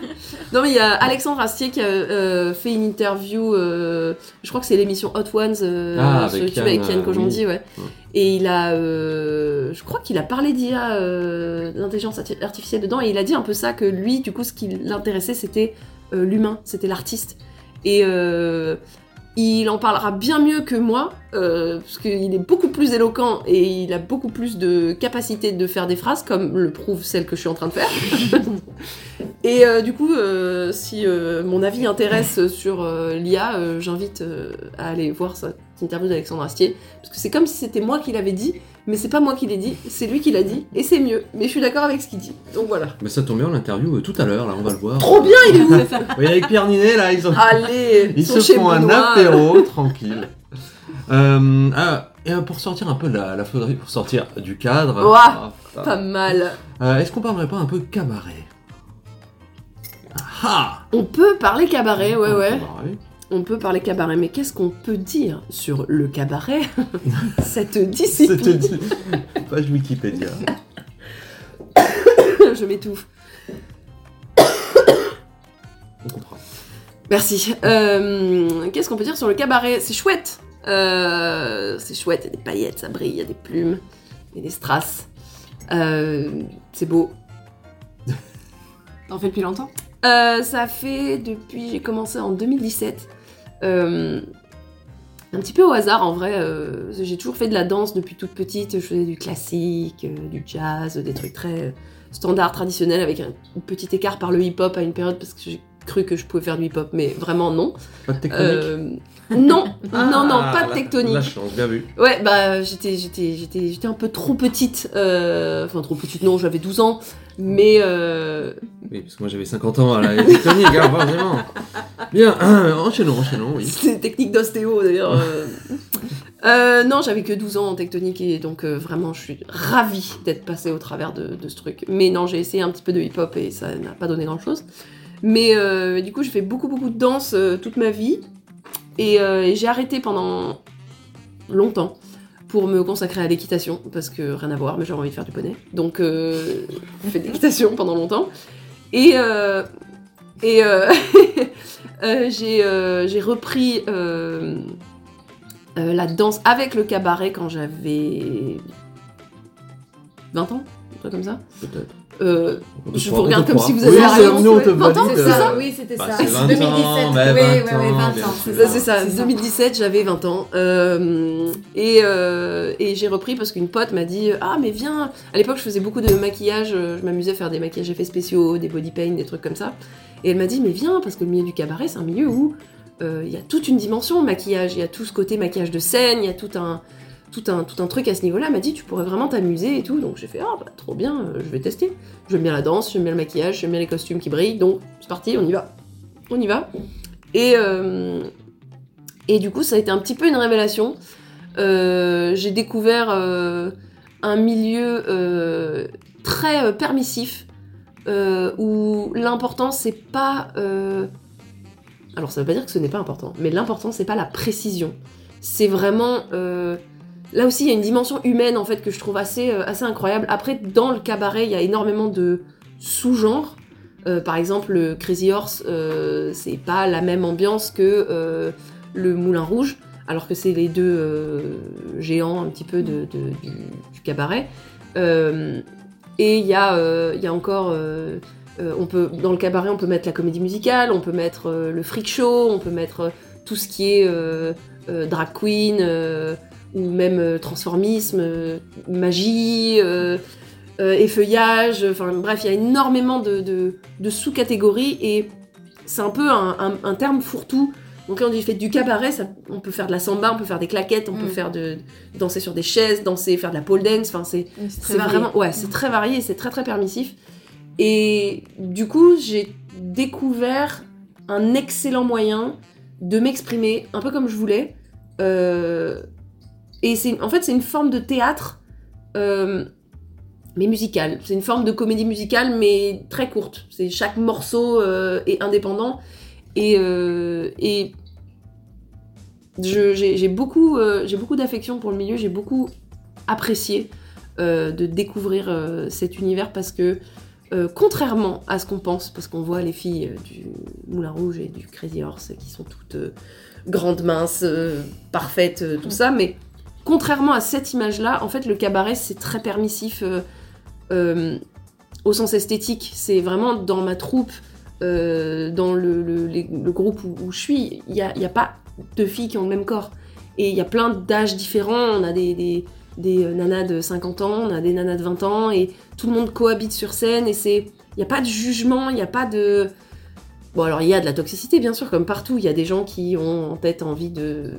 Non mais il y a Alexandre Astier qui a euh, fait une interview, euh, je crois que c'est l'émission Hot Ones euh, Ah, sur avec YouTube avec Yann, Yann euh, ouais. Ouais. Et il a, je crois qu'il a parlé d'IA, d'intelligence arti- artificielle dedans, et il a dit un peu ça que lui, du coup, ce qui l'intéressait, c'était l'humain, c'était l'artiste. Et euh, il en parlera bien mieux que moi, euh, parce qu'il est beaucoup plus éloquent et il a beaucoup plus de capacité de faire des phrases, comme le prouve celle que je suis en train de faire. et euh, du coup, euh, si mon avis intéresse sur l'IA, j'invite à aller voir cette interview d'Alexandre Astier, parce que c'est comme si c'était moi qui l'avais dit, mais c'est pas moi qui l'ai dit, c'est lui qui l'a dit, et c'est mieux. Mais je suis d'accord avec ce qu'il dit. Donc voilà. Mais ça tombe bien, l'interview euh, tout à l'heure, là, on va le voir. Trop bien, il est où Oui, avec Pierre Ninet, là, ils, ont... Allez, ils se font un apéro tranquille. Euh, ah, et euh, pour sortir un peu de la, la faudrait- pour sortir du cadre. Ouah, ah. Pas mal. Euh, Est-ce qu'on parlerait pas un peu cabaret? Ah On peut parler cabaret, ouais, ouais. Cabaret. On peut parler cabaret, mais qu'est-ce qu'on peut dire sur le cabaret Cette discipline. Page Wikipédia. Je m'étouffe. On comprend. Merci. Euh, qu'est-ce qu'on peut dire sur le cabaret? C'est chouette. Euh, c'est chouette, il y a des paillettes, ça brille, il y a des plumes, il y a des strass. Euh, c'est beau. T'en fais depuis longtemps? Euh, ça fait depuis, j'ai commencé en 2017. Euh, un petit peu au hasard en vrai. euh, j'ai toujours fait de la danse depuis toute petite. Je faisais du classique, euh, du jazz, des trucs très standards, traditionnels, avec un petit écart par le hip-hop à une période parce que j'ai cru que je pouvais faire du hip-hop, mais vraiment non. Pas de tectonique Euh, non, non, non, Ah, pas de la- tectonique. La chance, bien vu. Ouais, bah j'étais, j'étais, j'étais, j'étais un peu trop petite. euh, Enfin, trop petite, non, j'avais 12 ans. Mais euh, Oui, parce que moi j'avais 50 ans à la tectonique, hein, forcément. Bien, enchaînons, enchaînons, oui. c'est des techniques d'ostéo d'ailleurs. euh. Euh, non, j'avais que 12 ans en tectonique et donc euh, vraiment je suis ravie d'être passée au travers de, de ce truc. Mais non, j'ai essayé un petit peu de hip-hop et ça n'a pas donné grand-chose. Mais euh, du coup, j'ai fait beaucoup beaucoup de danse euh, toute ma vie et, euh, et j'ai arrêté pendant longtemps pour me consacrer à l'équitation parce que rien à voir, mais j'avais envie de faire du poney. Donc j'ai fait de l'équitation pendant longtemps et et j'ai repris la danse avec le cabaret quand j'avais 20 ans, un truc comme ça. Euh, Je vous regarde comme si vous Oui, aviez la c'est- réponse, nous, on te ouais. 20 ans, valide. c'est ça Oui, c'était Bah, ça. c'est 20 ans, 2017. bah, oui, 20 oui, oui, 20 ans, c'est. Ça, c'est ça, c'est 2017, j'avais 20 ans. Euh, et euh, et j'ai repris parce qu'une pote m'a dit Ah, mais viens À l'époque, je faisais beaucoup de maquillage, je m'amusais à faire des maquillages effets spéciaux, des body paint, des trucs comme ça. Et elle m'a dit Mais viens, parce que le milieu du cabaret, c'est un milieu où euh, il y a toute une dimension maquillage, il y a tout ce côté maquillage de scène, il y a tout un, tout un, tout un truc à ce niveau-là. M'a dit Tu pourrais vraiment t'amuser et tout. Donc j'ai fait Ah, bah trop bien, euh, je vais tester. J'aime bien la danse, j'aime bien le maquillage, j'aime bien les costumes qui brillent, donc c'est parti, on y va. On y va. Et, euh, et du coup, ça a été un petit peu une révélation. Euh, j'ai découvert un milieu très permissif où l'important c'est pas. Alors ça veut pas dire que ce n'est pas important, mais l'important c'est pas la précision. C'est vraiment. Là aussi, il y a une dimension humaine en fait que je trouve assez, euh, incroyable. Après, dans le cabaret, il y a énormément de sous-genres. Euh, par exemple, le Crazy Horse, euh, c'est pas la même ambiance que euh, le Moulin Rouge, alors que c'est les deux géants un petit peu du, cabaret. Et il y, a, encore. dans le cabaret, on peut mettre la comédie musicale, on peut mettre le freak show, on peut mettre tout ce qui est drag queen, ou même euh, transformisme, euh, magie, euh, effeuillage, enfin bref, il y a énormément de, de- de sous-catégories et c'est un peu un, un- un terme fourre-tout. Donc là, on dit fait du cabaret, ça- on peut faire de la samba, on peut faire des claquettes, on peut Mm. faire de danser sur des chaises, danser, faire de la pole dance. Enfin, c'est vraiment, ouais, c'est très varié, c'est très très permissif. Et du coup, j'ai découvert un excellent moyen de m'exprimer un peu comme je voulais. Euh, et c'est, en fait, c'est une forme de théâtre, euh, mais musicale. C'est une forme de comédie musicale, mais très courte. C'est chaque morceau euh, est indépendant. Et, euh, et j'ai beaucoup, j'ai beaucoup d'affection pour le milieu. J'ai beaucoup apprécié de découvrir cet univers parce que, euh, contrairement à ce qu'on pense, parce qu'on voit les filles euh, du Moulin Rouge et du Crazy Horse qui sont toutes euh, grandes, minces, parfaites, tout ça, mais contrairement à cette image-là, en fait, le cabaret, c'est très permissif euh, euh, au sens esthétique. C'est vraiment dans ma troupe, euh, dans le, groupe où, je suis, il n'y a, pas de filles qui ont le même corps. Et il y a plein d'âges différents. On a des, des, nanas de 50 ans, on a des nanas de 20 ans, et tout le monde cohabite sur scène, et c'est... Il n'y a pas de jugement, il n'y a pas de... Bon, alors il y a de la toxicité, bien sûr, comme partout. Il y a des gens qui ont en tête envie de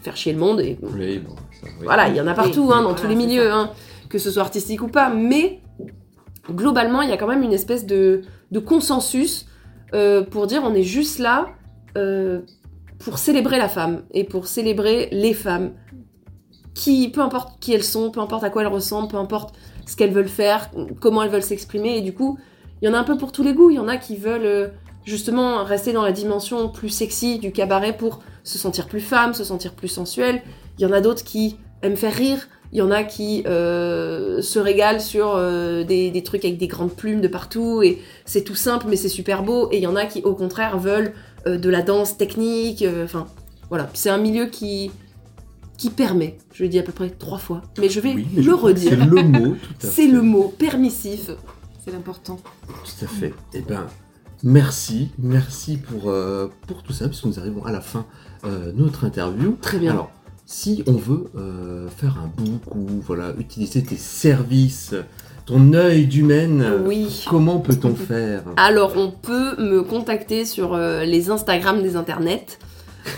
faire chier le monde, et Oui, bon, ça, oui. voilà, il y en a partout, Oui, hein, dans voilà, tous les milieux, hein, que ce soit artistique ou pas. Mais globalement, il y a quand même une espèce de, de consensus euh, pour dire on est juste là euh, pour célébrer la femme et pour célébrer les femmes. Qui, peu importe qui elles sont, peu importe à quoi elles ressemblent, peu importe ce qu'elles veulent faire, comment elles veulent s'exprimer. Et du coup, il y en a un peu pour tous les goûts. Il y en a qui veulent euh, justement rester dans la dimension plus sexy du cabaret pour se sentir plus femme, se sentir plus sensuelle. Il y en a d'autres qui aiment faire rire. Il y en a qui euh, se régalent sur euh, des, des trucs avec des grandes plumes de partout et c'est tout simple mais c'est super beau. Et il y en a qui au contraire veulent euh, de la danse technique. euh, Enfin voilà, c'est un milieu qui qui permet. Je l'ai dit à peu près trois fois, mais je vais Oui, le que C'est redire. le mot, tout à C'est le mot permissif. C'est l'important. Tout à fait. Eh ben, merci, merci pour, euh, pour tout ça, puisque nous arrivons à la fin euh, notre interview. Très bien. Alors, si on veut euh, faire un book ou voilà, utiliser tes services, ton œil d'humaine, Oui. comment peut-on faire? Alors, on peut me contacter sur euh, les Instagram des internets.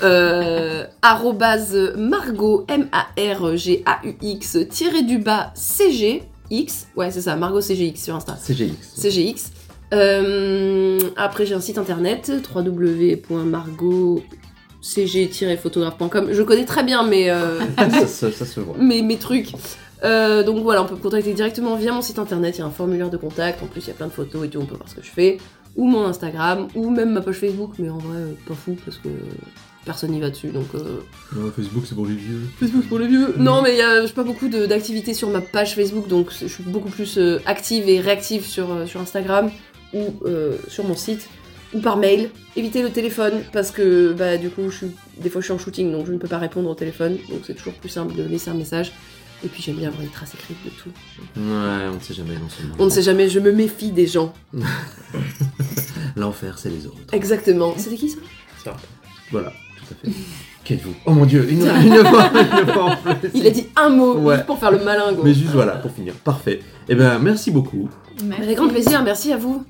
Euh, Margot, M-A-R-G-A-U-X, tiré du bas, C-G-X. Ouais, c'est ça, Margot C-G-X sur Insta. CGX. CGX. Euh, après, j'ai un site internet, www.margotcg-photographe.com. Je connais très bien mes, euh, ça, se- ça se voit. mes, mes trucs. Euh, donc voilà, on peut me contacter directement via mon site internet. Il y a un formulaire de contact. En plus, il y a plein de photos et tout. On peut voir ce que je fais. Ou mon Instagram, ou même ma page Facebook. Mais en vrai, pas fou parce que personne n'y va dessus. Donc. euh, Facebook, c'est pour les vieux. Facebook pour les vieux. Non, mais il y a j'ai pas beaucoup d'activités sur ma page Facebook, donc je suis beaucoup plus euh, active et réactive sur, euh, sur Instagram ou euh, sur mon site ou par mail. Évitez le téléphone parce que bah, du coup, je suis, des fois je suis en shooting donc je ne peux pas répondre au téléphone, donc c'est toujours plus simple de laisser un message. Et puis j'aime bien avoir les traces écrites de tout. Ouais, on ne sait jamais dans ce monde. On ne sait jamais, je me méfie des gens. L'enfer, c'est les autres. Exactement. C'était qui ça? Voilà, tout à fait. Qu'êtes-vous Oh mon dieu, une, une fois, une fois en plus. Il a dit un mot Ouais. juste pour faire le malin. Mais juste voilà, pour finir. Parfait. Eh ben, merci beaucoup. Avec grand plaisir, merci à vous.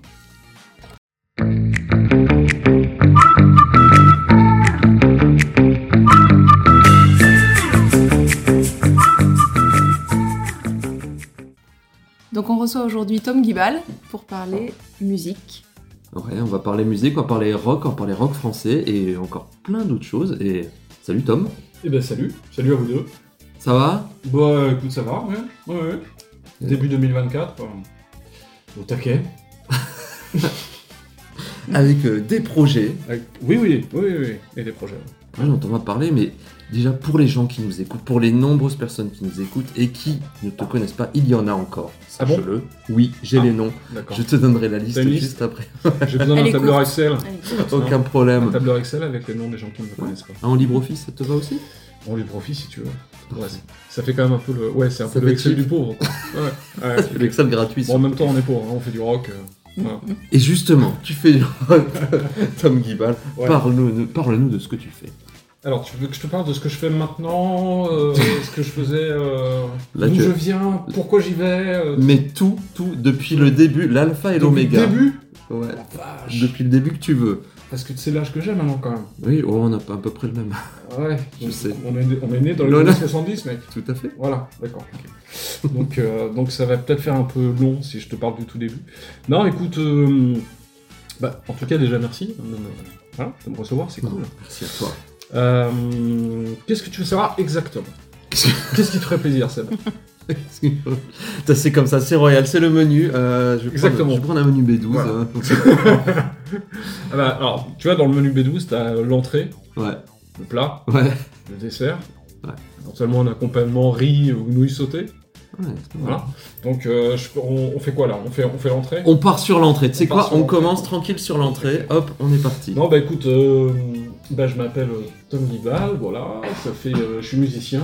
Donc on reçoit aujourd'hui Tom Guibal pour parler musique. Ouais, on va parler musique, on va parler rock, on va parler rock français et encore plein d'autres choses. Et salut Tom, Eh ben salut, salut à vous deux. ça va? Bah écoute, ça va, ouais. ouais, ouais. Début 2024, euh, au taquet. Avec euh, des projets. Avec- Oui, oui, oui, oui, oui, et des projets. Moi j'entends pas parler, mais déjà pour les gens qui nous écoutent, pour les nombreuses personnes qui nous écoutent et qui ne te connaissent pas, il y en a encore. Ah bon Sache-le. oui, j'ai Ah. les noms. D'accord. Je te donnerai la liste T'as une juste après. J'ai besoin Elle d'un est tableur. Excel. Aucun Un problème. tableur Excel avec les noms des gens qui ne me connaissent pas. Ah, en LibreOffice, ça te va aussi? On les profite si tu veux. Ouais, ça fait quand même un peu le. Ouais, c'est un Ça peu le Excel du pauvre. Quoi. Ouais. L'Excel gratuit. Bon, en même temps, on est pauvre, hein, on fait du rock. euh. Et justement, tu fais du rock, Tom Guibal. Ouais. Parle-nous parle-nous de ce que tu fais. Alors, tu veux que je te parle de ce que je fais maintenant, euh, ce que je faisais, euh, d'où je viens, pourquoi j'y vais. euh, Mais tout, tout, depuis le début, l'alpha et depuis le l'oméga. début Ouais. Depuis le début que tu veux. Parce que c'est l'âge que j'ai maintenant quand même. Oui, oh, on a pas à peu près le même. Ouais, Je sais. On est, on est né dans les années non. 70, mec. Tout à fait. Voilà, d'accord. donc, euh, donc ça va peut-être faire un peu long si je te parle du tout début. Non, écoute, euh, bah, en tout cas déjà merci de me, voilà, de me recevoir, c'est cool. Merci à toi. Euh, Qu'est-ce que tu veux savoir exactement? Qu'est-ce qui te ferait plaisir, Seb? C'est comme ça, c'est royal, c'est le menu. Euh, je, vais prendre, Exactement. je prendre un menu B12. Voilà. hein. Ah bah, Alors, tu vois, dans le menu B12, t'as l'entrée, Ouais, le plat, ouais. le dessert, Ouais. éventuellement un accompagnement riz ou nouilles sautées. Ouais. Voilà. Donc, euh, je- on, on fait quoi là? On fait, on fait l'entrée? On part sur l'entrée. Tu sais quoi? On commence tranquille sur l'entrée. Hop, on est parti. Non, bah écoute, euh, bah, je m'appelle Tom Guibal, voilà, ça fait, je suis musicien.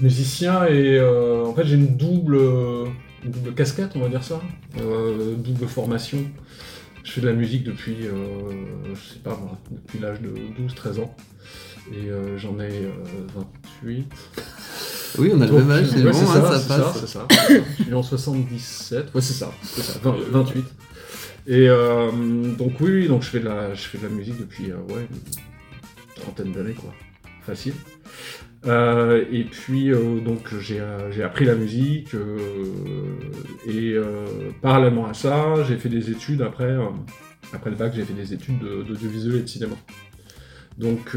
Musicien et euh, en fait j'ai une double, euh, une double casquette, on va dire ça, euh, double formation. Je fais de la musique depuis, euh, je sais pas moi, depuis l'âge de 12-13 ans. Et j'en ai euh, 28. Oui, on a le même âge, c'est ouais, bon, hein, ça, passe. c'est ça, c'est ça. Je suis en 77. Ouais, c'est ça, c'est ça, 20 28. Et euh, donc oui, oui, donc je fais de la, je fais de la musique depuis euh, ouais, une trentaine d'années quoi, facile. Euh, et puis euh, donc j'ai euh, j'ai appris la musique et parallèlement à ça, j'ai fait des études après après le bac, j'ai fait des études de- d'audiovisuel et de cinéma. Donc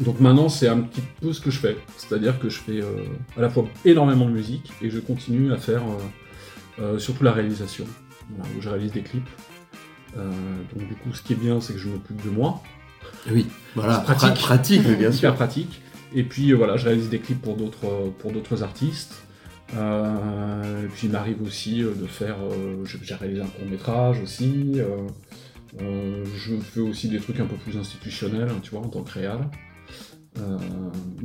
donc maintenant, c'est un petit peu ce que je fais. C'est-à-dire que je fais à la fois énormément de musique et je continue à faire surtout la réalisation, où je réalise des clips. Donc du coup, ce qui est bien, c'est que je m'occupe de moi. Oui, voilà, pratique. pra- pratique, bien Super sûr. pratique. Et puis euh, voilà, je réalise des clips pour d'autres euh, pour d'autres artistes. Euh, et puis il m'arrive aussi de faire, euh, j'ai réalisé un court métrage aussi. je fais aussi des trucs un peu plus institutionnels, hein, tu vois, en tant que réal.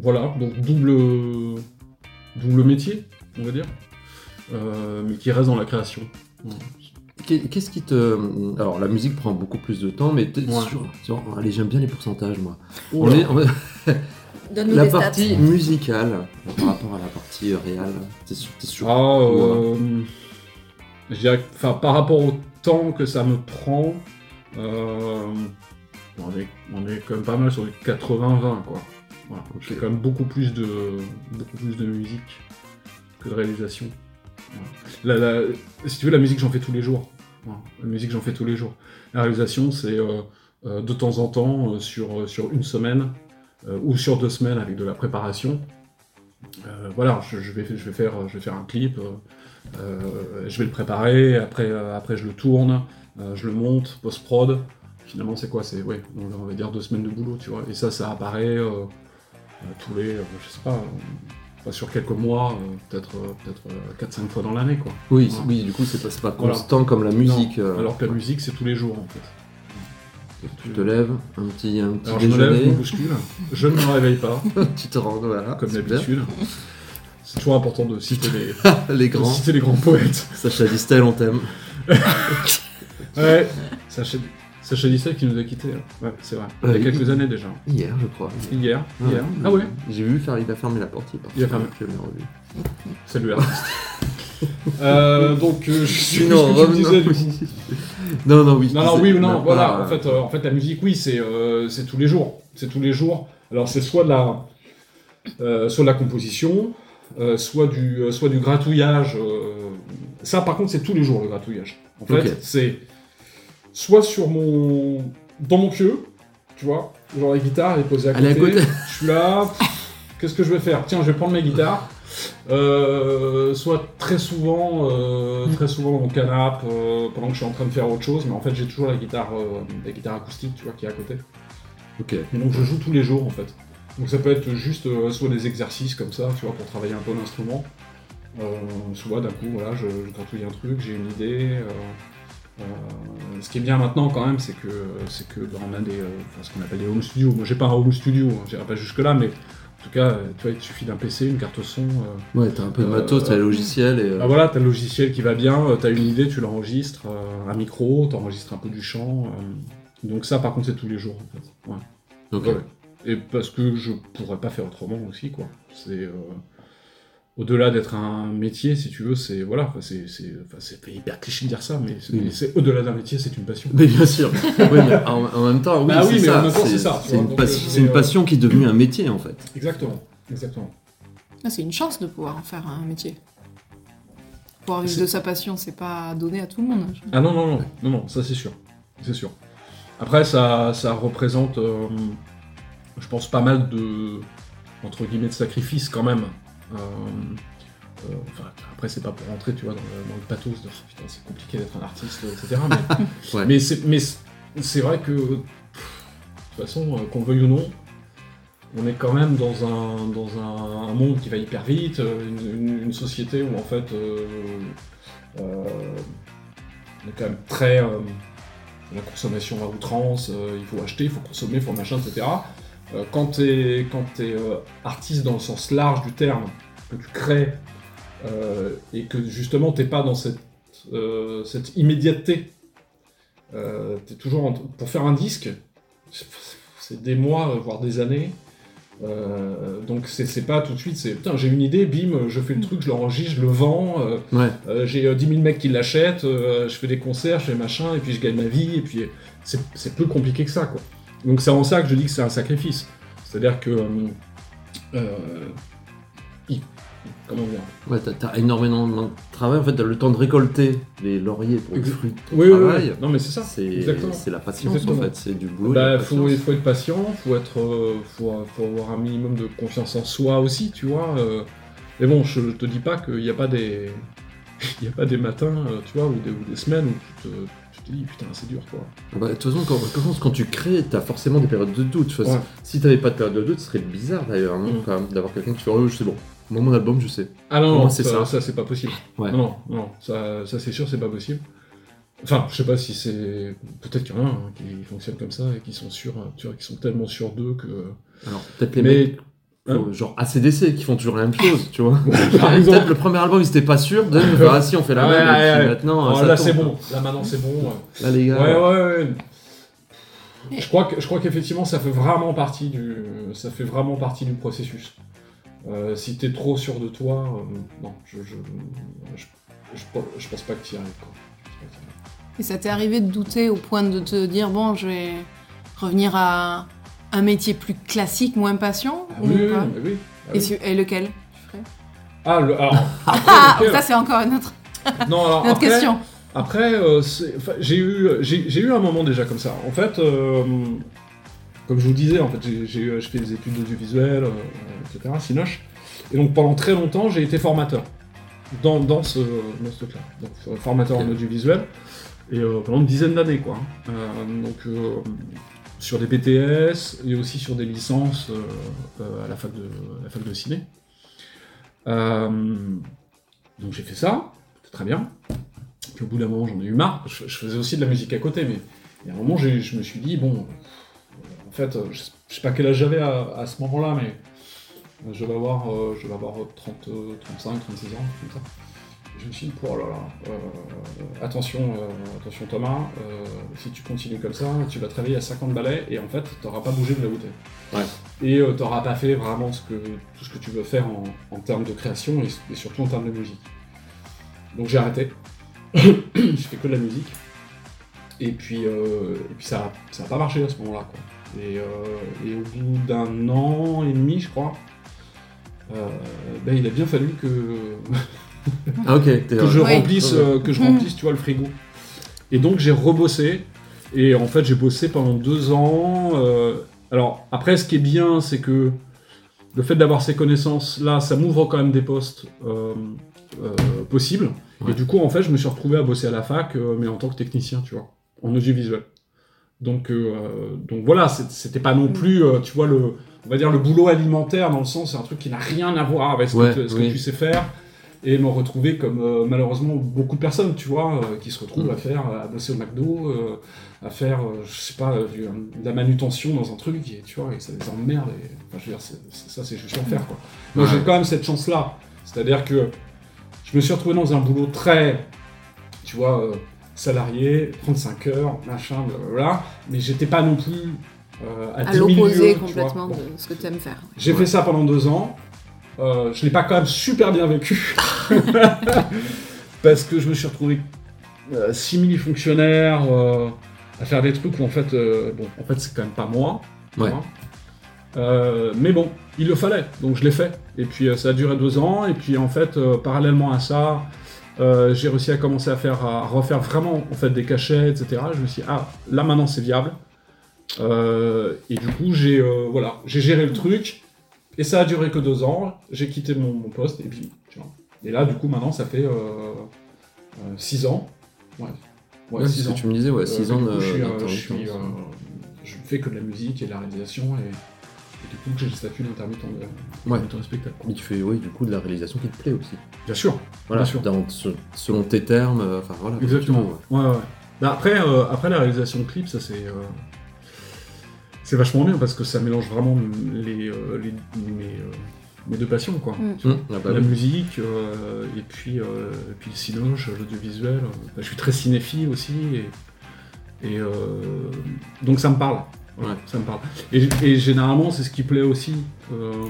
Voilà, donc double double métier, on va dire, mais qui reste dans la création. Qu'est- qu'est-ce qui te. Alors, la musique prend beaucoup plus de temps, mais t'es Ouais. sur- sur- Allez, j'aime bien les pourcentages, moi. On est, La des stats. partie musicale par rapport à la partie réelle, t'es sûr, t'es sûr Ah, euh, je dirais, que- enfin, par rapport au temps que ça me prend, euh, on, est, on est quand même pas mal sur du 80-20, quoi. Voilà. Ok. J'ai quand même beaucoup plus de, beaucoup plus de musique que de réalisation. Voilà. La- la- si tu veux, la musique, j'en fais tous les jours. La musique, j'en fais tous les jours. La réalisation, c'est euh, euh, de temps en temps, euh, sur, sur une semaine ou sur deux semaines avec de la préparation. Voilà, je, je vais, je, vais faire, je vais faire un clip, je vais le préparer, après, après je le tourne, je le monte, post-prod. Finalement, c'est quoi? C'est, ouais, on va dire deux semaines de boulot, tu vois. Et ça, ça apparaît tous les, je sais pas sur quelques mois, euh, peut-être euh, peut-être 4-5 fois dans l'année, quoi. Oui, Voilà. oui, du coup, c'est pas, pas Voilà. constant comme la musique. Non, euh, alors que la musique, c'est tous les jours, en fait. Tu te lèves, un petit, un petit Alors je me lève, je me bouscule, je ne me réveille pas, tu te rends, voilà, comme d'habitude. C'est toujours important de citer les, Les de grands, citer les grands poètes. Sacha Distel, on t'aime. Ouais, Sacha, Sacha Distel qui nous a quittés. Ouais, c'est vrai. Il y a quelques il- années déjà. Hier, je crois. Hier, hier. Ah ouais J'ai vu faire, il a fermé la porte, il. Il a fermé. Je l'ai revu. Salut artiste. euh, donc, euh, je suis ce Sinon, que tu me disais du coup. revenons- Non, non, oui. Non, non, oui ou on non, voilà. En fait, euh, en fait, la musique, oui, c'est euh, c'est tous les jours. C'est tous les jours. Alors, c'est soit de la, euh, soit de la composition, euh, soit, du, euh, soit du gratouillage. euh, Ça, par contre, c'est tous les jours le gratouillage. En fait, c'est soit sur mon. dans mon pieu, tu vois, genre la guitare, elle est posée à côté. à côté. Je suis là. Qu'est-ce que je vais faire? Tiens, je vais prendre ma guitare. Euh, soit très souvent, euh, très souvent dans mon canapé, euh, pendant que je suis en train de faire autre chose, mais en fait j'ai toujours la guitare, la guitare acoustique, tu vois, qui est à côté. Ok. Et donc je joue tous les jours en fait. Donc ça peut être juste soit des exercices comme ça, tu vois, pour travailler un peu l'instrument. Soit d'un coup, voilà, je, je gratouille un truc, j'ai une idée. Euh, ce qui est bien maintenant quand même, c'est que c'est que bah, on a des, euh, enfin, ce qu'on appelle des home studios. Moi j'ai pas un home studio, hein, j'irai pas jusque là, mais en tout cas, euh, tu vois, il te suffit d'un PC, une carte son. euh, Ouais, t'as un peu de Euh, matos, t'as le logiciel et. euh, ah voilà, t'as le logiciel qui va bien, t'as une idée, tu l'enregistres, un micro, t'enregistres un peu du chant. donc ça, par contre, c'est tous les jours en fait. Ouais. ok. Ouais. Et parce que je pourrais pas faire autrement aussi, quoi. C'est au-delà d'être un métier, si tu veux, c'est voilà, enfin, c'est c'est enfin, c'est hyper cliché de dire ça, mais c'est Oui. au-delà d'un métier, c'est une passion. Mais bien sûr. oui, mais en, en même temps, oui, Bah oui, c'est ça. c'est une, euh, c'est une euh, passion qui est devenue un métier en fait. Exactement, exactement. Ah, c'est une chance de pouvoir en faire un métier. Pouvoir vivre de sa passion, c'est pas donné à tout le monde. Ah non, non, non, non, non, ça c'est sûr. C'est sûr. Après, ça, ça représente, euh, je pense, pas mal de, entre guillemets, de sacrifices quand même. Euh, euh, enfin, après, c'est pas pour rentrer, tu vois, dans le, dans le pathos de oh, putain, c'est compliqué d'être un artiste, etc. Mais, Ouais. mais c'est mais c'est- c'est vrai que, pff, de toute façon, euh, qu'on le veuille ou non, on est quand même dans un, dans un, un monde qui va hyper vite, euh, une, une- une société où en fait. euh, euh, on est quand même très. euh, la consommation à outrance, euh, il faut acheter, il faut consommer, il faut machin, etc. Euh, quand es, t'es, euh, artiste dans le sens large du terme, que tu crées, euh, et que justement t'es pas dans cette, euh, cette immédiateté, euh, t'es toujours en- pour faire un disque, c'est- des mois, voire des années. Euh, donc c'est pas tout de suite, c'est putain j'ai une idée, bim, je fais le truc, je l'enregistre, je le vends, euh, Ouais. euh, j'ai euh, 10 000 mecs qui l'achètent, je fais des concerts, je fais machin, et puis je gagne ma vie, et puis c'est c'est plus compliqué que ça, quoi. Donc c'est en ça que je dis que c'est un sacrifice. C'est-à-dire que... comment dire Ouais, t'as- t'as énormément de travail. En fait, t'as le temps de récolter les lauriers pour le fruit Oui, oui, travail. oui. Non mais c'est ça. C'est c'est la patience Exactement. en fait, c'est du boulot. Bah, faut, patience. il faut être patient, faut être, euh, faut, faut avoir un minimum de confiance en soi aussi, tu vois. euh. mais bon, je, je te dis pas qu'il n'y a pas des, il y a pas des matins, euh, tu vois, ou des, ou des semaines où tu te, tu te dis putain c'est dur quoi. Ah bah, De toute façon, quand, quand, quand tu crées, t'as forcément des périodes de doute. Ouais. Si t'avais pas de période de doute, ce serait bizarre d'ailleurs, même, d'avoir quelqu'un qui fait Oh, je sais bon, moi mon album, je sais. Ah non, c'est ça, ça. c'est pas possible. Ouais. Non, non, ça, ça c'est sûr, c'est pas possible. Enfin, je sais pas si c'est. Peut-être qu'il y en a hein, qui fonctionnent comme ça et qui sont sûrs, tu vois, qui sont tellement sûrs d'eux que. Alors, peut-être les Mais- mecs Ouais. euh, genre ACDC qui font toujours la même chose, tu vois. par exemple. Peut-être le premier album, ils étaient pas sûrs, de ah si, on fait la Ouais, même, et puis maintenant, Oh, ça là c'est bon, là maintenant c'est bon. Là, les gars. Ouais, ouais, ouais. Je crois que je crois qu'effectivement ça fait vraiment partie du ça fait vraiment partie du processus. Euh, si t'es trop sûr de toi, euh, non, je je, je pense pas que t'y arrives que t'y arrives. Et ça t'est arrivé de douter au point de te dire bon, je vais revenir à un métier plus classique, moins passion Ah ou oui, oui, pas oui, oui. Ah, et, lequel tu ferais Ah, le, alors, Ah, ça c'est encore une autre, non, alors une autre après, question. Après, euh, j'ai eu, eu un moment déjà comme ça. En fait, euh, comme je vous disais, en fait, j'ai- fais des études d'audiovisuel, euh, etc., Cinoche. Et donc pendant très longtemps, j'ai été formateur dans, dans ce, dans ce truc-là. Donc formateur en audiovisuel. Et euh, pendant une dizaine d'années, quoi. hein. Euh, donc euh, sur des BTS et aussi sur des licences à la fac de, la fac de ciné. Donc j'ai fait ça, c'était très bien. Puis au bout d'un moment, j'en ai eu marre. Je, je faisais aussi de la musique à côté, mais il y a un moment, je me suis dit, bon, fait, euh, je, sais- je pas quel âge j'avais à, à ce moment-là, mais je vais avoir, euh, je vais avoir 30, euh, 35, 36 ans, comme ça. Je me suis dit, oh là là, euh, attention, euh, attention Thomas, si tu continues comme ça, tu vas travailler à 50 balais et en fait, t'auras pas bougé de où t'es. Ouais. Et euh, t'auras pas fait vraiment ce que, tout ce que tu veux faire en, en termes de création et, et surtout en termes de musique. Donc j'ai arrêté. j'ai fait que de la musique. Et puis, et puis ça, ça a pas marché à ce moment-là. Quoi. Et, euh, et au bout d'un an et demi, je crois, euh, ben, il a bien fallu que, Ah, que je Ouais. remplisse, Ouais. euh, que je remplisse, tu vois, le frigo. Et donc j'ai rebossé. Et en fait, j'ai bossé pendant deux ans. euh, alors après, ce qui est bien, c'est que le fait d'avoir ces connaissances-là, ça m'ouvre quand même des postes euh, euh, possibles. Ouais. Et du coup, en fait, je me suis retrouvé à bosser à la fac, euh, mais en tant que technicien, tu vois, en audiovisuel. Donc, euh, donc voilà, c'était pas non plus, euh, tu vois, le, on va dire le boulot alimentaire dans le sens, c'est un truc qui n'a rien à voir avec ce, Ouais, que, tu- ce oui. que tu sais faire. Et me retrouver comme euh, malheureusement beaucoup de personnes, tu vois, euh, qui se retrouvent Mm. à faire, à bosser au McDo, à faire, je sais pas, de la manutention dans un truc, et, tu vois, et ça les emmerde. Et, enfin, je veux dire, ça c'est juste l'enfer, quoi. Moi Ouais. j'ai quand même cette chance-là. C'est-à-dire que je me suis retrouvé dans un boulot très, tu vois, salarié, 35 heures, machin, blablabla, mais j'étais pas non plus euh, à, À 10 000 lieues, l'opposé complètement Bon. de ce que tu aimes faire. J'ai Ouais. fait ça pendant deux ans. Euh, je l'ai pas quand même super bien vécu. Parce que je me suis retrouvé euh, simili-fonctionnaire euh, à faire des trucs où en fait, euh, bon, en fait c'est quand même pas moi. Ouais. Euh, mais bon, il le fallait, donc je l'ai fait. Et puis euh, ça a duré deux ans, et puis en fait, euh, parallèlement à ça, euh, j'ai réussi à commencer à faire, à refaire vraiment en fait des cachets, etc. Je me suis dit, ah, là maintenant c'est viable. Euh, et du coup, j'ai euh, voilà, j'ai géré le truc, et ça a duré que deux ans. J'ai quitté mon, mon poste, et puis, tu vois. Et là, du coup, maintenant, ça fait six ans. Ouais, ouais, six ans. que tu me disais, ouais, 6 que ans coup, je suis, je, d'intermittence. suis, je fais que de la musique et de la réalisation et, et du coup j'ai le statut d'intermittent de, Ouais. d'intermittent de spectacle. Mais tu fais, oui, du coup, de la réalisation qui te plaît aussi. Bien sûr. Voilà, Bien sûr. dans- se- selon tes termes, euh, enfin voilà. Exactement. ouais. Ouais, ouais. Bah, après, euh, après la réalisation de clips, ça c'est euh, c'est vachement bien parce que ça mélange vraiment les, euh, les- mes, euh, mes deux passions quoi. Mm. Hum, ah bah la oui. musique euh, et puis euh, et puis le cinoche, l'audiovisuel. bah, je suis très cinéphile aussi et, et, euh, donc ça me parle. Ouais. Ça me parle. Et, et généralement c'est ce qui plaît aussi euh,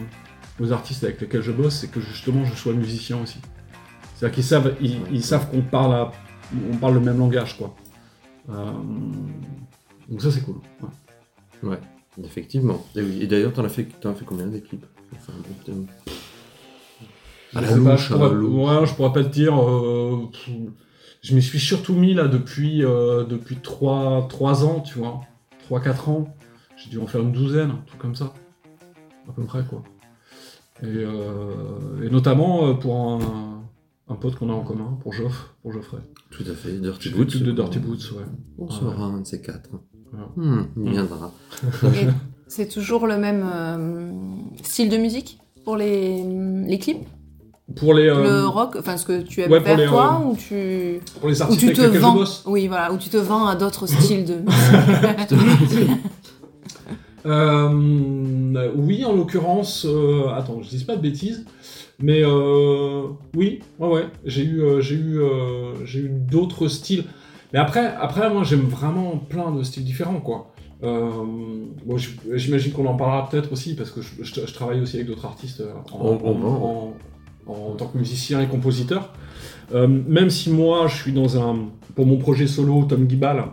aux artistes avec lesquels je bosse, c'est que justement je sois musicien aussi. C'est-à-dire qu'ils savent ils, ils savent qu'on parle à- on parle le même langage quoi. Euh, donc ça c'est cool. ouais. Ouais, effectivement. Et, oui. Et d'ailleurs, t'en as fait, t'en as fait combien des clips Enfin, Je la sais pas, louche, je pourrais, ouais, je pourrais pas te dire. euh, je m'y suis surtout mis là depuis, euh, depuis 3, ans, tu vois. 3-4 ans. J'ai dû en faire une douzaine, un truc comme ça. À peu près, quoi. Et, euh, et notamment euh, pour un, un pote qu'on a en commun, pour Geoff, pour Geoffrey. Tout à fait, Dirty Boots. de Dirty Boots, ouais. On sera un de ces quatre. Voilà. Il viendra. C'est toujours le même euh, style de musique pour les, les clips? Pour les, euh, Le rock, enfin ce que tu aimes ouais, faire les, toi, euh, ou tu, pour les ou artistes tu avec te je vends bosse. Oui, voilà, ou tu te vends à d'autres styles de. Euh, oui, en l'occurrence, euh, attends, je dis pas de bêtises, mais euh, oui, ouais, ouais, j'ai eu, euh, j'ai eu, euh, j'ai eu d'autres styles. Mais après, après, moi, j'aime vraiment plein de styles différents, quoi. Euh, bon, j'imagine qu'on en parlera peut-être aussi parce que je, je- je travaille aussi avec d'autres artistes euh, en- en tant que musicien et compositeur. Euh, même si moi, je suis dans un, pour mon projet solo, Tom Gibal,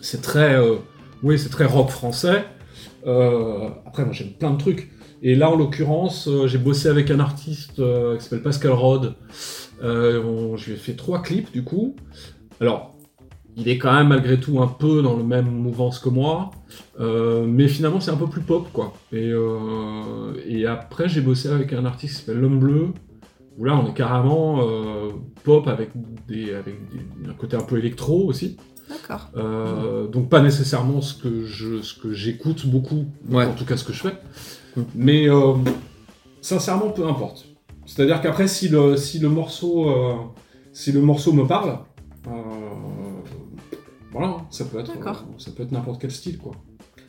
c'est très, euh, oui, c'est très rock français. Euh, après, moi, j'aime plein de trucs. Et là, en l'occurrence, j'ai bossé avec un artiste qui s'appelle Pascal Rod. Je lui ai fait trois clips, du coup. Alors, il est quand même malgré tout un peu dans le même mouvance que moi. Euh, mais finalement, c'est un peu plus pop, quoi. Et, euh, et après, j'ai bossé avec un artiste qui s'appelle L'Homme Bleu. Où là, on est carrément euh, pop avec, des, avec des- un côté un peu électro aussi. D'accord. Euh, donc pas nécessairement ce que je ce que j'écoute beaucoup, Ouais. en tout cas ce que je fais. Mais euh, sincèrement, peu importe. C'est-à-dire qu'après, si le si le morceau euh, si le morceau me parle, euh, voilà, ça peut être euh, ça peut être n'importe quel style quoi.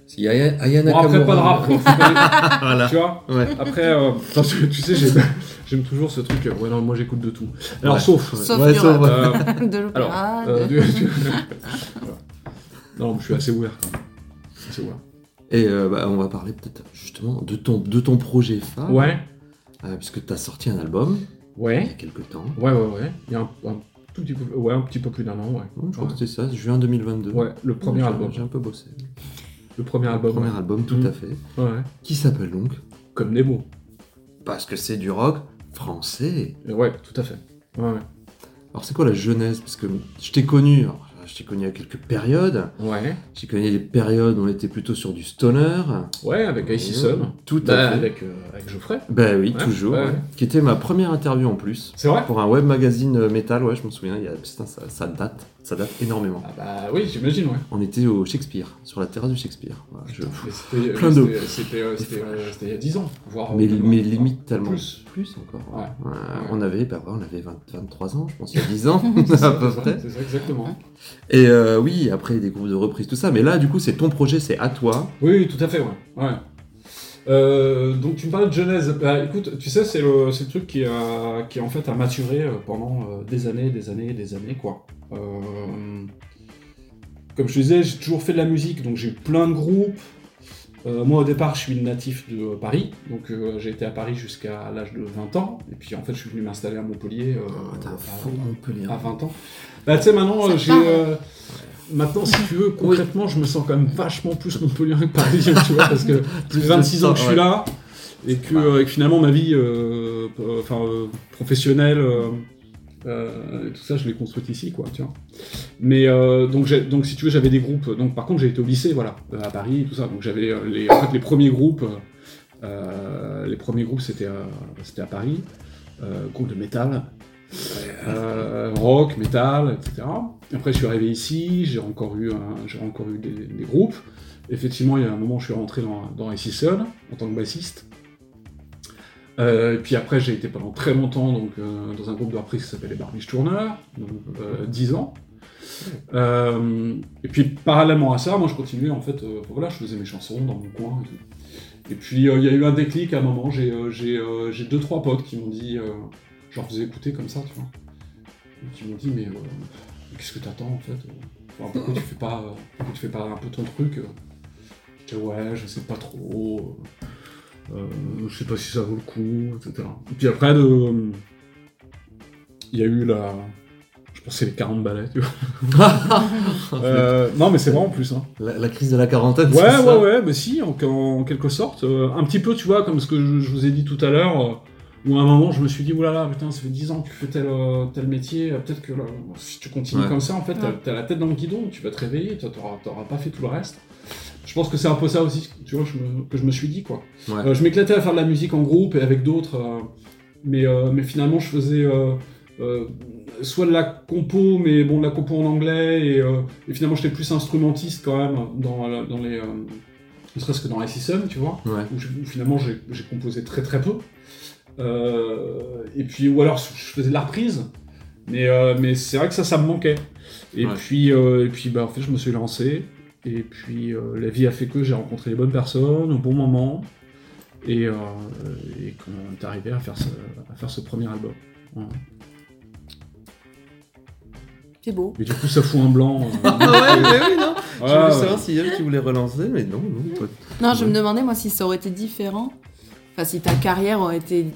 Si Aya, Aya Bon après pas de rap, voilà. tu vois. Ouais. Après, euh, parce que, tu sais, j'aime j'aime toujours ce truc. euh, Ouais non, moi j'écoute de tout. Alors Ouais. sauf. Sauf Ouais, du sauf- rap, euh, de l'opéra. euh, de-. Non, je suis assez ouvert quand même. Assez ouvert. Et euh, bah, on va parler peut-être justement de ton, de ton projet phare. Ouais, Euh, puisque tu as sorti un album il y a ouais, quelques temps. ouais, ouais, ouais. Il y a un, un tout petit peu, ouais, un petit peu plus d'un an, ouais. Je crois Ouais. que c'était ça, juin 2022. Ouais, le premier album. J'ai un peu bossé. Le premier album. Premier ouais. album, tout Mm. à fait. Ouais. Qui s'appelle donc Comme Nemo. Parce que c'est du rock français. Ouais, tout à fait. Ouais, ouais. Alors c'est quoi la genèse? Parce que je t'ai connu, alors, je t'ai connu à quelques périodes. Ouais, J'ai connu des périodes où on était plutôt sur du stoner. ouais, avec Icy Sun. Tout à Bah, fait. avec, euh, avec Geoffrey. Ben oui, Ouais, toujours. ouais. Qui était ma première interview en plus. C'est vrai Pour un web magazine euh, métal, ouais, je me souviens, il y a, putain, ça, ça date, ça date énormément. Ah bah oui, j'imagine, ouais. On était au Shakespeare, sur la terrasse du Shakespeare. Je- Plein mais de- c'était- euh, euh, il y a 10 ans, voire. mais, euh, mais limite tellement Plus. Plus encore. ouais. Ouais. Ouais, On avait, bah, on avait 20 23 ans, je pense, il y a 10 ans, à peu près. C'est ça, exactement. Et euh, oui, après des groupes de reprise, tout ça. Mais là, du coup, c'est ton projet, c'est à toi. Oui, oui, tout à fait, ouais. Euh, donc tu me parlais de Genèse. Bah, écoute, tu sais, c'est le, c'est le truc qui a, qui en fait a maturé euh, pendant euh, des années, des années, des années, quoi. Euh, comme je te disais, j'ai toujours fait de la musique, donc j'ai eu plein de groupes. Euh, moi, au départ, je suis natif de Paris, donc euh, j'ai été à Paris jusqu'à l'âge de 20 ans, et puis en fait, je suis venu m'installer à Montpellier euh, Oh, un à- faux Montpellier. à 20 ans. Bah, tu sais, maintenant, euh, j'ai. euh, Maintenant, si tu veux, concrètement, je me sens quand même vachement plus Montpellier que parisien, tu vois, parce que fait de 26 ans que je suis là, et que, euh, et que finalement, ma vie euh, euh, enfin, euh, professionnelle, euh, tout ça, je l'ai construite ici, quoi, tu vois. Mais, euh, donc, donc, si tu veux, j'avais des groupes. Donc, par contre, j'ai été au lycée, voilà, euh, à Paris, tout ça. Donc, j'avais euh, les, les premiers groupes. euh, les premiers groupes, c'était c'était à Paris, groupe de métal, rock, métal, etc. Après, je suis arrivé ici, j'ai encore eu, un- j'ai encore eu des, groupes. Effectivement, il y a un moment, je suis rentré dans, dans Sun en tant que bassiste. Euh, et puis après, j'ai été pendant très longtemps donc, euh, dans un groupe de reprise qui s'appelle les Barbiche Tourneurs, donc euh, 10 ans. Euh, et puis parallèlement à ça, moi je continuais en fait, voilà, je faisais mes chansons dans mon coin et tout. Et puis il y a eu un déclic à un moment, j'ai euh, j'ai, euh, j'ai deux trois potes qui m'ont dit, je leur faisais écouter comme ça, tu vois, qui m'ont dit mais, qu'est-ce que t'attends en fait Pourquoi tu fais pas, pourquoi tu fais pas un peu ton truc Je ouais, je sais pas trop, je sais pas si ça vaut le coup, etc. Et puis après de, il y a eu la, je pense c'est les 40 balais, tu vois. Euh, non mais c'est vrai en plus. Hein. la, la crise de la quarantaine, Ouais, c'est ça ouais, ouais, mais si, en, en quelque sorte. Euh, un petit peu, tu vois, comme ce que je, je vous ai dit tout à l'heure, euh, où à un moment, je me suis dit, oulala, putain, ça fait 10 ans que tu fais tel, euh, tel métier, euh, peut-être que là, si tu continues Ouais. comme ça, en fait, t'as Ouais. t'as la tête dans le guidon, tu vas te réveiller, t'auras pas fait tout le reste. Je pense que c'est un peu ça aussi, tu vois, je me- que je me suis dit, quoi. Ouais. Euh, je m'éclatais à faire de la musique en groupe et avec d'autres, euh, mais, euh, mais finalement, je faisais... soit de la compo, mais bon, de la compo en anglais, et, et finalement j'étais plus instrumentiste quand même dans, la- dans les. ne serait-ce que dans Icy Sun, tu vois, Ouais. où, je- où finalement j'ai composé très très peu. Et puis, ou alors je faisais de la reprise, mais, mais c'est vrai que ça, ça me manquait. Et Ouais. puis, et puis bah, en fait, je me suis lancé. Et puis euh, la vie a fait que j'ai rencontré les bonnes personnes au bon moment et, euh, et qu'on est arrivé à faire ce, à faire ce premier album. Voilà. C'est beau. Et du coup, ça fout un blanc. euh, Ah ouais, mais oui, non. Je voulais ouais. savoir si elle, tu voulais relancer, mais non, non. Non, je Ouais. me demandais, moi, si ça aurait été différent. Enfin, si ta carrière aurait été.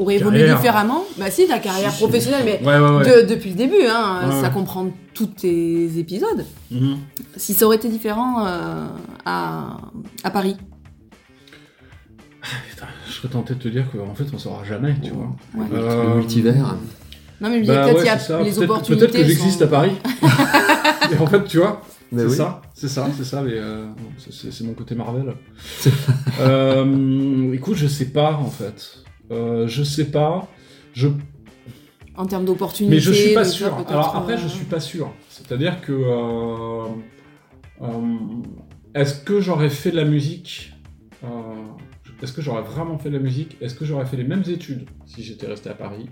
Aurait évolué Carrière. différemment. Bah, si, ta carrière Si, si. professionnelle, mais. Ouais, ouais, ouais. de- depuis le début, hein, Ouais, ça ouais. comprend tous tes épisodes. Mhm. Si ça aurait été différent euh, à, à Paris. Putain, je serais tenté de te dire qu'en fait, on saura jamais, tu vois. Ouais. Euh, Le multivers. Non, mais Bah peut-être ouais, il y a ça. les opportunités. Peut-être que j'existe sont- à Paris. Et en fait, tu vois, c'est oui. ça, c'est ça, c'est ça, mais euh, c'est mon côté Marvel. Euh, écoute, je sais pas en fait. Euh, je sais pas. Je... En termes d'opportunités. Mais je suis pas sûr. Alors après, euh, je suis pas sûr. C'est-à-dire que euh, euh, est-ce que j'aurais fait de la musique euh, Est-ce que j'aurais vraiment fait de la musique Est-ce que j'aurais fait les mêmes études si j'étais resté à Paris?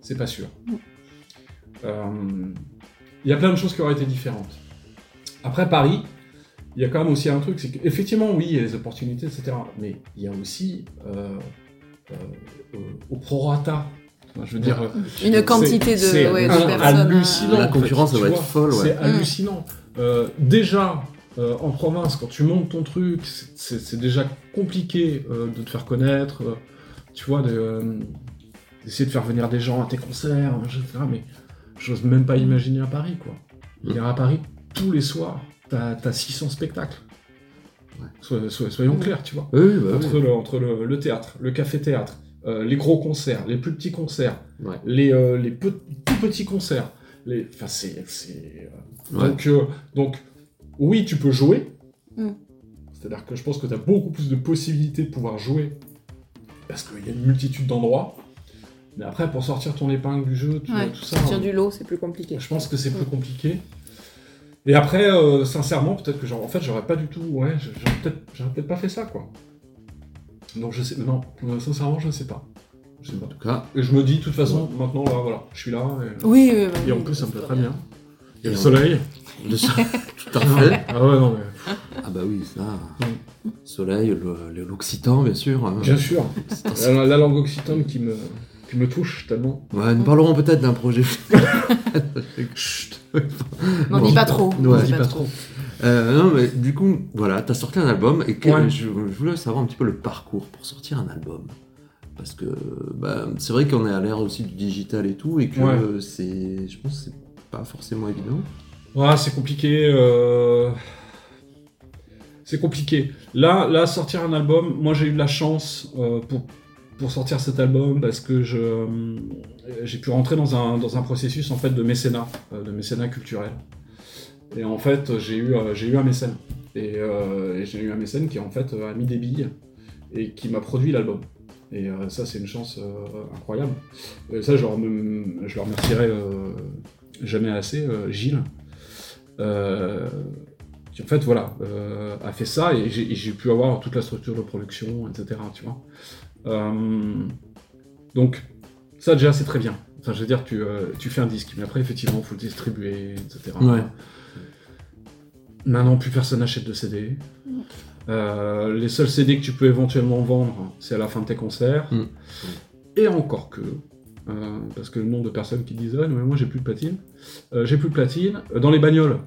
C'est pas sûr. Euh, Il y a plein de choses qui auraient été différentes. Après Paris, il y a quand même aussi un truc, c'est qu'effectivement, oui, il y a les opportunités, etc. Mais il y a aussi euh, euh, euh, au prorata. Enfin, Je veux dire, euh, Une quantité de, c'est ouais, de personnes. hallucinant. La en fait, concurrence, vois. être folle, ouais. C'est hallucinant. Euh, déjà, euh, en province, quand tu montes ton truc, c'est- déjà compliqué euh, de te faire connaître, euh, tu vois, de, euh, d'essayer de faire venir des gens à tes concerts, etc. Mais j'ose même pas imaginer à Paris, quoi. Venir à Paris tous les soirs, t'as as 600 spectacles. Soyons clairs, tu vois. Oui, bah Entre, oui. le, entre le, le théâtre, le café-théâtre, euh, les gros concerts, les plus petits concerts, Ouais. les, euh, les pe- tout petits concerts. Les... Enfin, c'est. euh, Ouais. Donc, euh, donc, oui, tu peux jouer. Mm. C'est-à-dire que je pense que tu as beaucoup plus de possibilités de pouvoir jouer. Parce qu'il y a une multitude d'endroits. Mais après, pour sortir ton épingle du jeu, tu Ouais, vois, tout ça. Sortir hein, du lot, c'est plus compliqué. je pense que c'est plus compliqué. Et après, euh, sincèrement, peut-être que genre, en fait, j'aurais pas du tout, ouais, j'aurais peut-être, j'aurais peut-être pas fait ça, quoi. Donc je sais, non, euh, sincèrement, je sais pas. Je sais pas. En tout cas, Et je me dis, de toute façon, maintenant, là, voilà, je suis là, et, Oui, oui, oui. et en plus, ça me plaît très bien. Il y a Et le soleil. de ça, tout à fait. Ah ouais, non, mais, Ah bah oui, ça. Soleil, le- le- l'occitan, bien sûr. hein. bien sûr. C'est un- La, la langue occitane qui me, qui me touche tellement. Ouais, nous parlerons peut-être d'un projet. Chut. N'en Bon. dis pas trop. Ouais, n'en dis pas Euh, non, mais du coup, voilà, t'as sorti un album et que- Ouais. je, je voulais savoir un petit peu le parcours pour sortir un album. Parce que bah, c'est vrai qu'on est à l'ère aussi du digital et tout, et que Ouais. c'est, je pense que c'est pas forcément évident. Ouais, c'est compliqué. euh, C'est compliqué. Là, là, sortir un album, moi j'ai eu de la chance euh, pour, pour sortir cet album parce que euh, j'ai pu rentrer dans un, processus en fait de mécénat, euh, de mécénat culturel. Et en fait, j'ai eu, euh, j'ai eu un mécène. Et, j'ai eu un mécène qui en fait a mis des billes et qui m'a produit l'album. Et ça, c'est une chance incroyable. Et ça, je leur, je remercierai jamais assez, Gilles. Qui en fait voilà a fait ça et j'ai pu avoir toute la structure de production etc tu vois donc ça déjà c'est très bien. Enfin je veux dire tu, euh, tu fais un disque mais après effectivement il faut le distribuer etc Ouais. maintenant plus personne n'achète de CD Euh, les seuls CD que tu peux éventuellement vendre c'est à la fin de tes concerts. Mm. et encore que euh, parce que le nombre de personnes qui disent ah, mais moi j'ai plus de platine. Euh, j'ai plus de platine Euh, dans les bagnoles.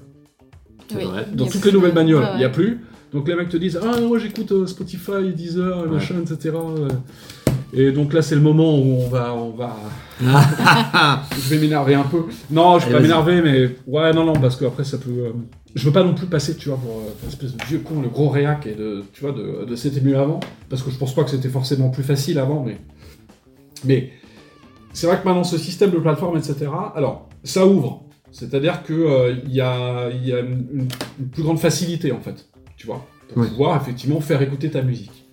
Dans toutes les nouvelles bagnoles, ouais, il n'y a plus. Donc les mecs te disent Ah, moi j'écoute euh, Spotify, Deezer, Ouais. machin, etc. euh. Et donc là, c'est le moment où on va. On va... je vais m'énerver un peu. Non, je vais Allez, pas m'énerver, mais. Ouais, non, non, parce qu'après, ça peut. euh, Je veux pas non plus passer, tu vois, pour euh, espèce de vieux con, le gros réac, et de. Tu vois, de, de c'était mieux avant. Parce que je pense pas que c'était forcément plus facile avant, mais. Mais. C'est vrai que maintenant, ce système de plateforme, etc. Alors, ça ouvre. C'est-à-dire qu'il il y, a, y a une plus grande facilité, en fait, tu vois, pour Ouais. pouvoir effectivement faire écouter ta musique.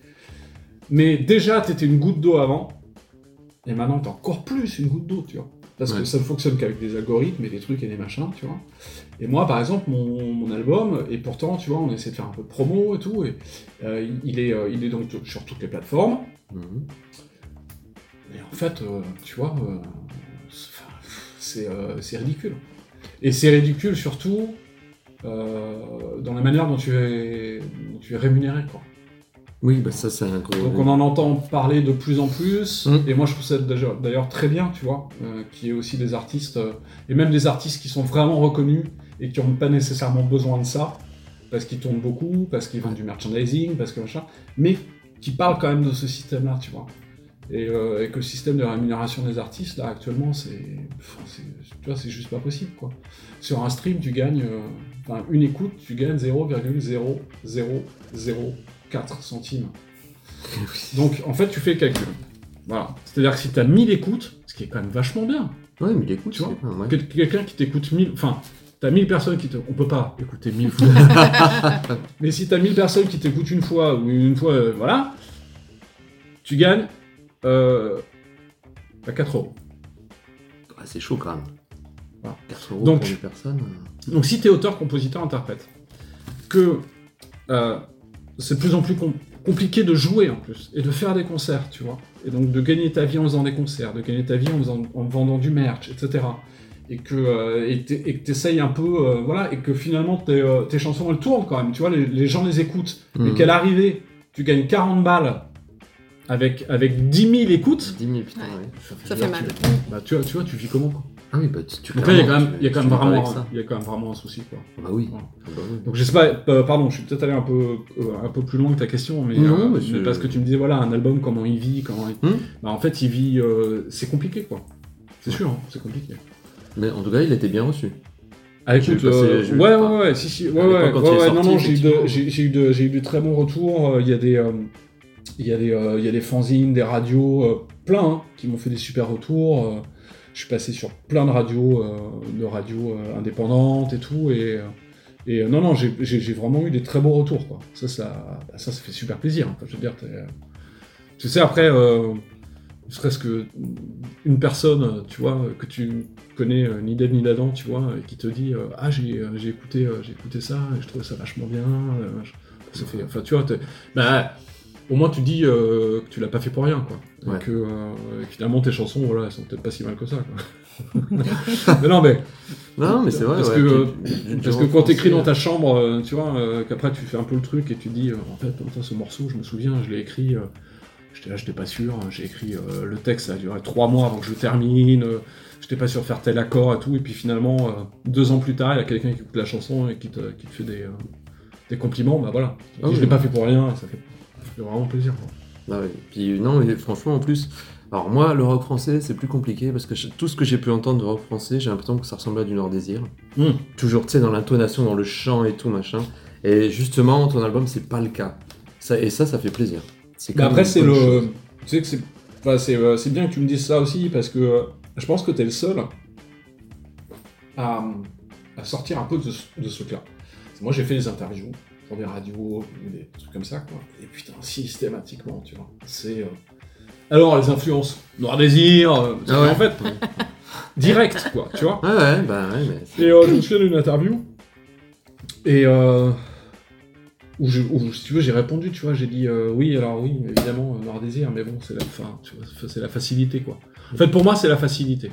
Mais déjà, t'étais une goutte d'eau avant, et maintenant, t'es encore plus une goutte d'eau, tu vois. Parce que ça ne fonctionne qu'avec des algorithmes et des trucs et des machins, tu vois. Et moi, par exemple, mon, mon album, et pourtant, tu vois, on essaie de faire un peu de promo et tout, et euh, il, est, euh, il est donc sur toutes les plateformes. Mhm. Et en fait, euh, tu vois, c'est ridicule. Et c'est ridicule surtout dans la manière dont tu es, dont tu es rémunéré. Quoi. Oui, bah ça c'est un gros. Donc on en entend parler de plus en plus, Mm. et moi je trouve ça d'ailleurs très bien, tu vois, euh, qu'il y ait aussi des artistes, euh, et même des artistes qui sont vraiment reconnus et qui n'ont pas nécessairement besoin de ça, parce qu'ils tournent beaucoup, parce qu'ils vendent du merchandising, parce que machin, mais qui parlent quand même de ce système-là, tu vois. Et, euh, que le système de rémunération des artistes, là, actuellement, c'est. c'est- Tu vois, c'est juste pas possible, quoi. Sur un stream, tu gagnes. euh, Enfin, une écoute, tu gagnes 0,0004 centimes. Donc, en fait, tu fais le calcul. Voilà. C'est-à-dire que si tu as 1000 écoutes, ce qui est quand même vachement bien, Ouais, mais il écoute, Tu vois, ouais. quel- quelqu'un qui t'écoute 1000. Enfin, t'as 1000 personnes qui te. On peut pas écouter 1000 fois. Mais si t'as 1000 personnes qui t'écoutent une fois ou une fois, euh, voilà, tu gagnes. Euh, à 4 euros. Ah, c'est chaud quand même. Voilà. 4 euros Donc- pour une personne. euh. Donc si t'es auteur, compositeur, interprète, que euh, c'est de plus en plus com- compliqué de jouer en plus, et de faire des concerts, tu vois, et donc de gagner ta vie en faisant des concerts, de gagner ta vie en, faisant- en vendant du merch, etc. Et que euh, que t'essayes un peu, euh, voilà, et que finalement tes, tes chansons elles tournent quand même, tu vois, les, les gens les écoutent, et Mhm. qu'à l'arrivée, tu gagnes 40 balles avec, avec 10 000 écoutes, 10 000, putain, Ouais. ouais. Ça fait tu- mal. Bah, tu, vois, tu vois, tu vis comment quoi. Ah oui, bah tu, tu Donc là, il y a quand même, il y a quand même vraiment, il y a quand même vraiment un souci quoi. Bah oui. Voilà. Ah bah oui. Donc je sais pas, euh, pardon, je suis peut-être allé un peu, euh, un peu plus loin que ta question, mais, Non, euh, mais mais c'est- parce que tu me disais voilà un album comment il vit, comment il... Hmm. bah, en fait il vit, euh, c'est compliqué quoi. C'est sûr, hein, c'est compliqué. Mais en tout cas, il était bien reçu. Ah écoute, passé- euh, ouais, ouais ouais si si ouais ouais, quand ouais, sorti, non non j'ai eu de j'ai eu de j'ai eu de très bons retours. euh, Il y a des euh, il y a des euh, il y a des fanzines, des radios, euh, plein hein, qui m'ont fait des super retours. euh, je suis passé sur plein de radios, euh, de radios indépendantes et tout et et non non j'ai vraiment eu des très beaux retours quoi. Ça ça bah, ça ça fait super plaisir. hein. Je veux dire tu sais après ne serait-ce que une personne, tu vois, que tu connais ni d'aide ni d'Adam, tu vois, et qui te dit ah j'ai écouté j'ai écouté ça et je trouvais ça vachement bien. ça fait, enfin tu vois, bah, au moins tu dis euh, que tu l'as pas fait pour rien quoi, et que euh, finalement tes chansons voilà elles sont peut-être pas si mal que ça quoi. mais non mais Non, mais c'est vrai. Parce ouais, que- puis du- du- parce que quand t'écris dans ta chambre, euh, tu vois, euh, qu'après tu fais un peu le truc et tu dis, euh, en fait, putain, ce morceau, je me souviens, je l'ai écrit, euh, j'étais là, j'étais pas sûr, hein, j'ai écrit euh, le texte, ça a duré trois mois avant que je le termine, euh, j'étais pas sûr de faire tel accord et tout, et puis finalement, euh, deux ans plus tard, il y a quelqu'un qui écoute la chanson et qui te, qui te fait des, euh, des compliments, bah voilà, Tu Ah je l'ai pas fait pour rien, ça fait, fait vraiment plaisir. quoi. Bah oui. Puis non, mais franchement, en plus, alors moi, le rock français, c'est plus compliqué parce que je- tout ce que j'ai pu entendre de rock français, j'ai l'impression que ça ressemble à du Nord Désir. Hmm. Toujours, tu sais, dans l'intonation, dans le chant et tout, machin. Et justement, ton album, c'est pas le cas. Ça, et ça, ça fait plaisir. C'est après, c'est le. chose. Tu sais que c'est. Enfin, c'est, euh, c'est bien que tu me dises ça aussi parce que euh, je pense que t'es le seul à, à sortir un peu de ce, de ce truc-là. Moi, j'ai fait des interviews pour des radios ou des trucs comme ça, quoi. Et putain, systématiquement, tu vois. C'est. euh, Alors, les influences, Noir Désir, euh, Ah ouais. en fait, direct, quoi, tu vois. Ouais, ouais, bah ouais, mais. c'est- Et euh, je me souviens d'une interview. Et euh, où, je- où, si tu veux, j'ai répondu, tu vois, j'ai dit euh, oui, alors oui, évidemment, euh, Noir Désir, mais bon, c'est la fin, tu vois, c'est la facilité, quoi. En fait, pour moi, c'est la facilité.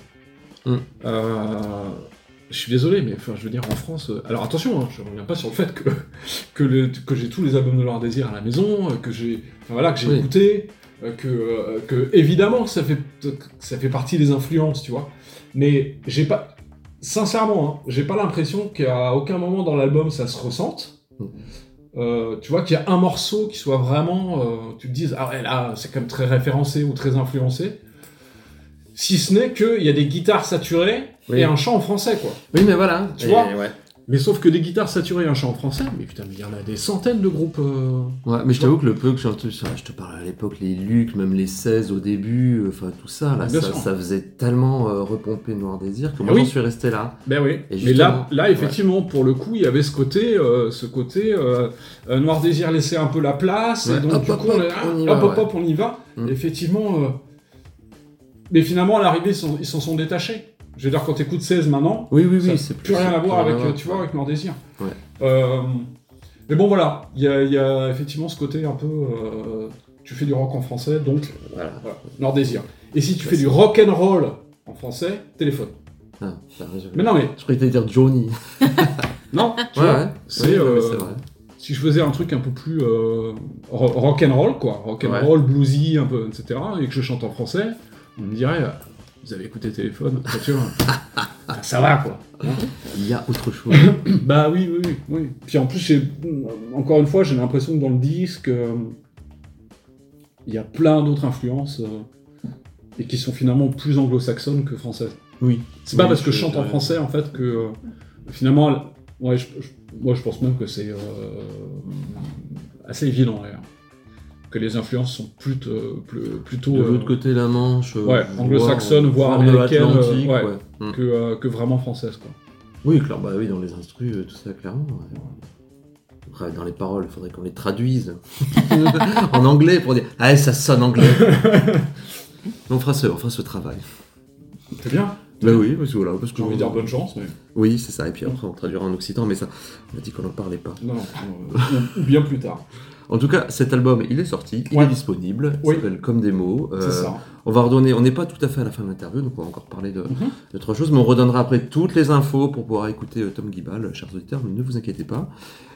Mm. Euh, je suis désolé, mais enfin, je veux dire, en France. euh, alors attention, hein, je reviens pas sur le fait que, que, le- que j'ai tous les albums de Noir Désir à la maison, euh, que j'ai enfin, voilà, que j'ai Oui. écouté, euh, que, que évidemment, ça fait, que ça fait partie des influences, tu vois. Mais j'ai pas. Sincèrement, hein, j'ai pas l'impression qu'à aucun moment dans l'album ça se ressente. Mm. Euh, tu vois qu'il y a un morceau qui soit vraiment. euh, tu te dises, ah ouais, là, c'est quand même très référencé ou très influencé. Si ce n'est qu'il y a des guitares saturées Oui. et un chant en français, quoi. Oui, mais voilà. Tu Et vois ouais. Mais sauf que des guitares saturées et un chant en français, mais putain, mais il y en a des centaines de groupes. euh, Ouais, mais je t'avoue que le peu que ça, je te parle à l'époque, les Luc, même les 16 au début, euh, enfin tout ça, là, ça, faisait tellement euh, repomper Noir Désir que moi Ah oui. j'en suis resté là. Ben oui. Et Mais là, là, effectivement, pour le coup, il y avait ce côté, euh, ce côté Noir Désir laissait un peu la place, Ouais, et donc hop, du hop, coup, on, hop, on y hop, va, hop, ouais. hop, on y va. Mm. Effectivement, euh, mais finalement, à l'arrivée, ils s'en ils s'en sont détachés. Je veux dire, quand t'écoutes 16 maintenant, Oui, oui, ça oui, c'est plus rien à voir avec, à euh, tu vois, avec Noir Désir. Ouais. Euh, mais bon, voilà, il y a, il y a effectivement ce côté un peu, euh, tu fais du rock en français, donc Voilà. voilà, Désir. Et si tu fais du rock and roll en français, téléphone. Ah. Mais non, mais Je croyais dire Johnny. Non, tu Ouais, vois, ouais. c'est, euh, si je faisais un truc un peu plus euh, ro- rock and roll, quoi, rock and roll, bluesy, un peu, etc., et que je chante en français, on me dirait, vous avez écouté téléphone, Ah, ça va, quoi. Il y a autre chose. Bah oui, oui, oui, oui. Puis en plus, encore une fois, j'ai l'impression que dans le disque, euh, il y a plein d'autres influences euh, et qui sont finalement plus anglo-saxonnes que françaises. oui. C'est pas Oui, parce que je chante en français en fait que euh, finalement, ouais, je- je- moi je pense même que c'est euh, assez évident d'ailleurs que les influences sont plutôt, plus- plutôt De euh, l'autre côté de la Manche. euh, ouais, anglo-saxonne, voire américaine, euh, ouais. ouais. Mm. que, euh, que vraiment françaises quoi. Oui, clair, bah oui, dans les instrus, euh, tout ça, clairement. Après, dans les paroles, il faudrait qu'on les traduise en anglais pour dire Ah, ça sonne anglais. on, fera ce, on fera ce travail. C'est bien. Bah oui, parce que voilà. Parce que J'ai envie de dire bonne chance, mais Oui, c'est ça. Et puis après, on traduira en occitan, mais ça, on a dit qu'on n'en parlait pas. non, non, euh, ou bien plus tard. En tout cas, cet album, il est sorti, il Ouais. est disponible. Il Oui. s'appelle Comme des mots. Euh, ça. On va redonner, on n'est pas tout à fait à la fin de l'interview, donc on va encore parler de- Mhm. d'autre chose, mais on redonnera après toutes les infos pour pouvoir écouter euh, Tom Guibal, euh, chers auditeurs, mais ne vous inquiétez pas.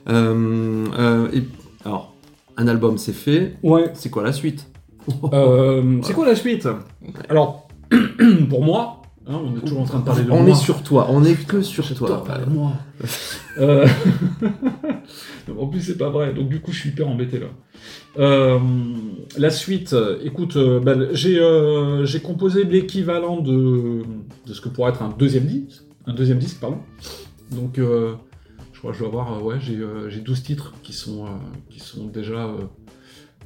Euh, euh, et, alors, un album c'est fait, Ouais. c'est quoi la suite? C'est quoi la suite? Alors, pour moi, hein, on est toujours en train de parler de On moi. est sur toi, on est que sur toi. Toi, pas de moi. Euh, en plus, c'est pas vrai. Donc, du coup, je suis hyper embêté là. Euh, la suite, euh, écoute, euh, ben, j'ai composé l'équivalent de, de ce que pourrait être un deuxième disque. Un deuxième disque, pardon. Donc, je crois que je dois avoir, ouais, j'ai euh, j'ai 12 titres qui sont, qui sont déjà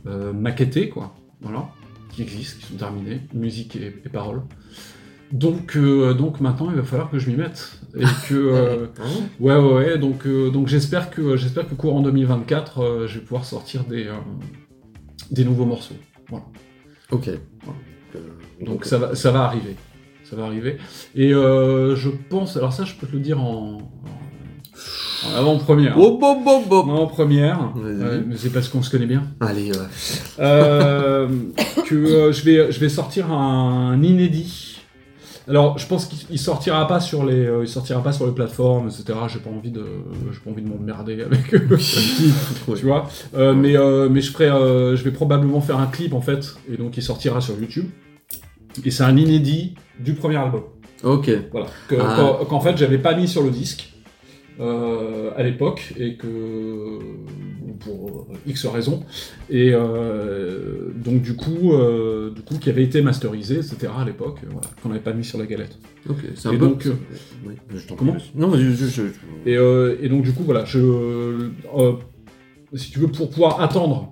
maquettés, quoi. Voilà. Qui existent, qui sont terminés. Musique et, et paroles. Donc, donc maintenant, il va falloir que je m'y mette. Et que. euh, Ouais, ouais, ouais. Donc, euh, donc j'espère que j'espère que courant 2024, euh, je vais pouvoir sortir des des nouveaux morceaux. Ok. Voilà. Euh, Donc ça va ça va arriver, ça va arriver. Et je pense, alors ça, je peux te le dire en, en- avant-première. Oh, bon, bon, bon. En première, Vas-y. euh, mais c'est parce qu'on se connaît bien. Allez, ouais. Que je vais je vais sortir un inédit. Alors, je pense qu'il il sortira pas sur les, euh, il sortira pas sur les plateformes, etc. J'ai pas envie de, j'ai pas envie de m'emmerder avec eux. tu vois? Euh, mais, euh, mais je ferai, euh, je vais probablement faire un clip en fait, et donc il sortira sur YouTube. Et c'est un inédit du premier album. Ok. Voilà. Ah. qu'en- Qu'en fait j'avais pas mis sur le disque à l'époque et que pour X raisons. Et euh, donc du coup, euh, du coup, qui avait été masterisé, etc. à l'époque, euh, voilà, qu'on n'avait pas mis sur la galette. Ok. C'est un Et peu. donc, euh, Oui, je t'en comment prie. Non, je, je, je- Et, euh, et donc du coup, voilà, je, euh, si tu veux, pour pouvoir attendre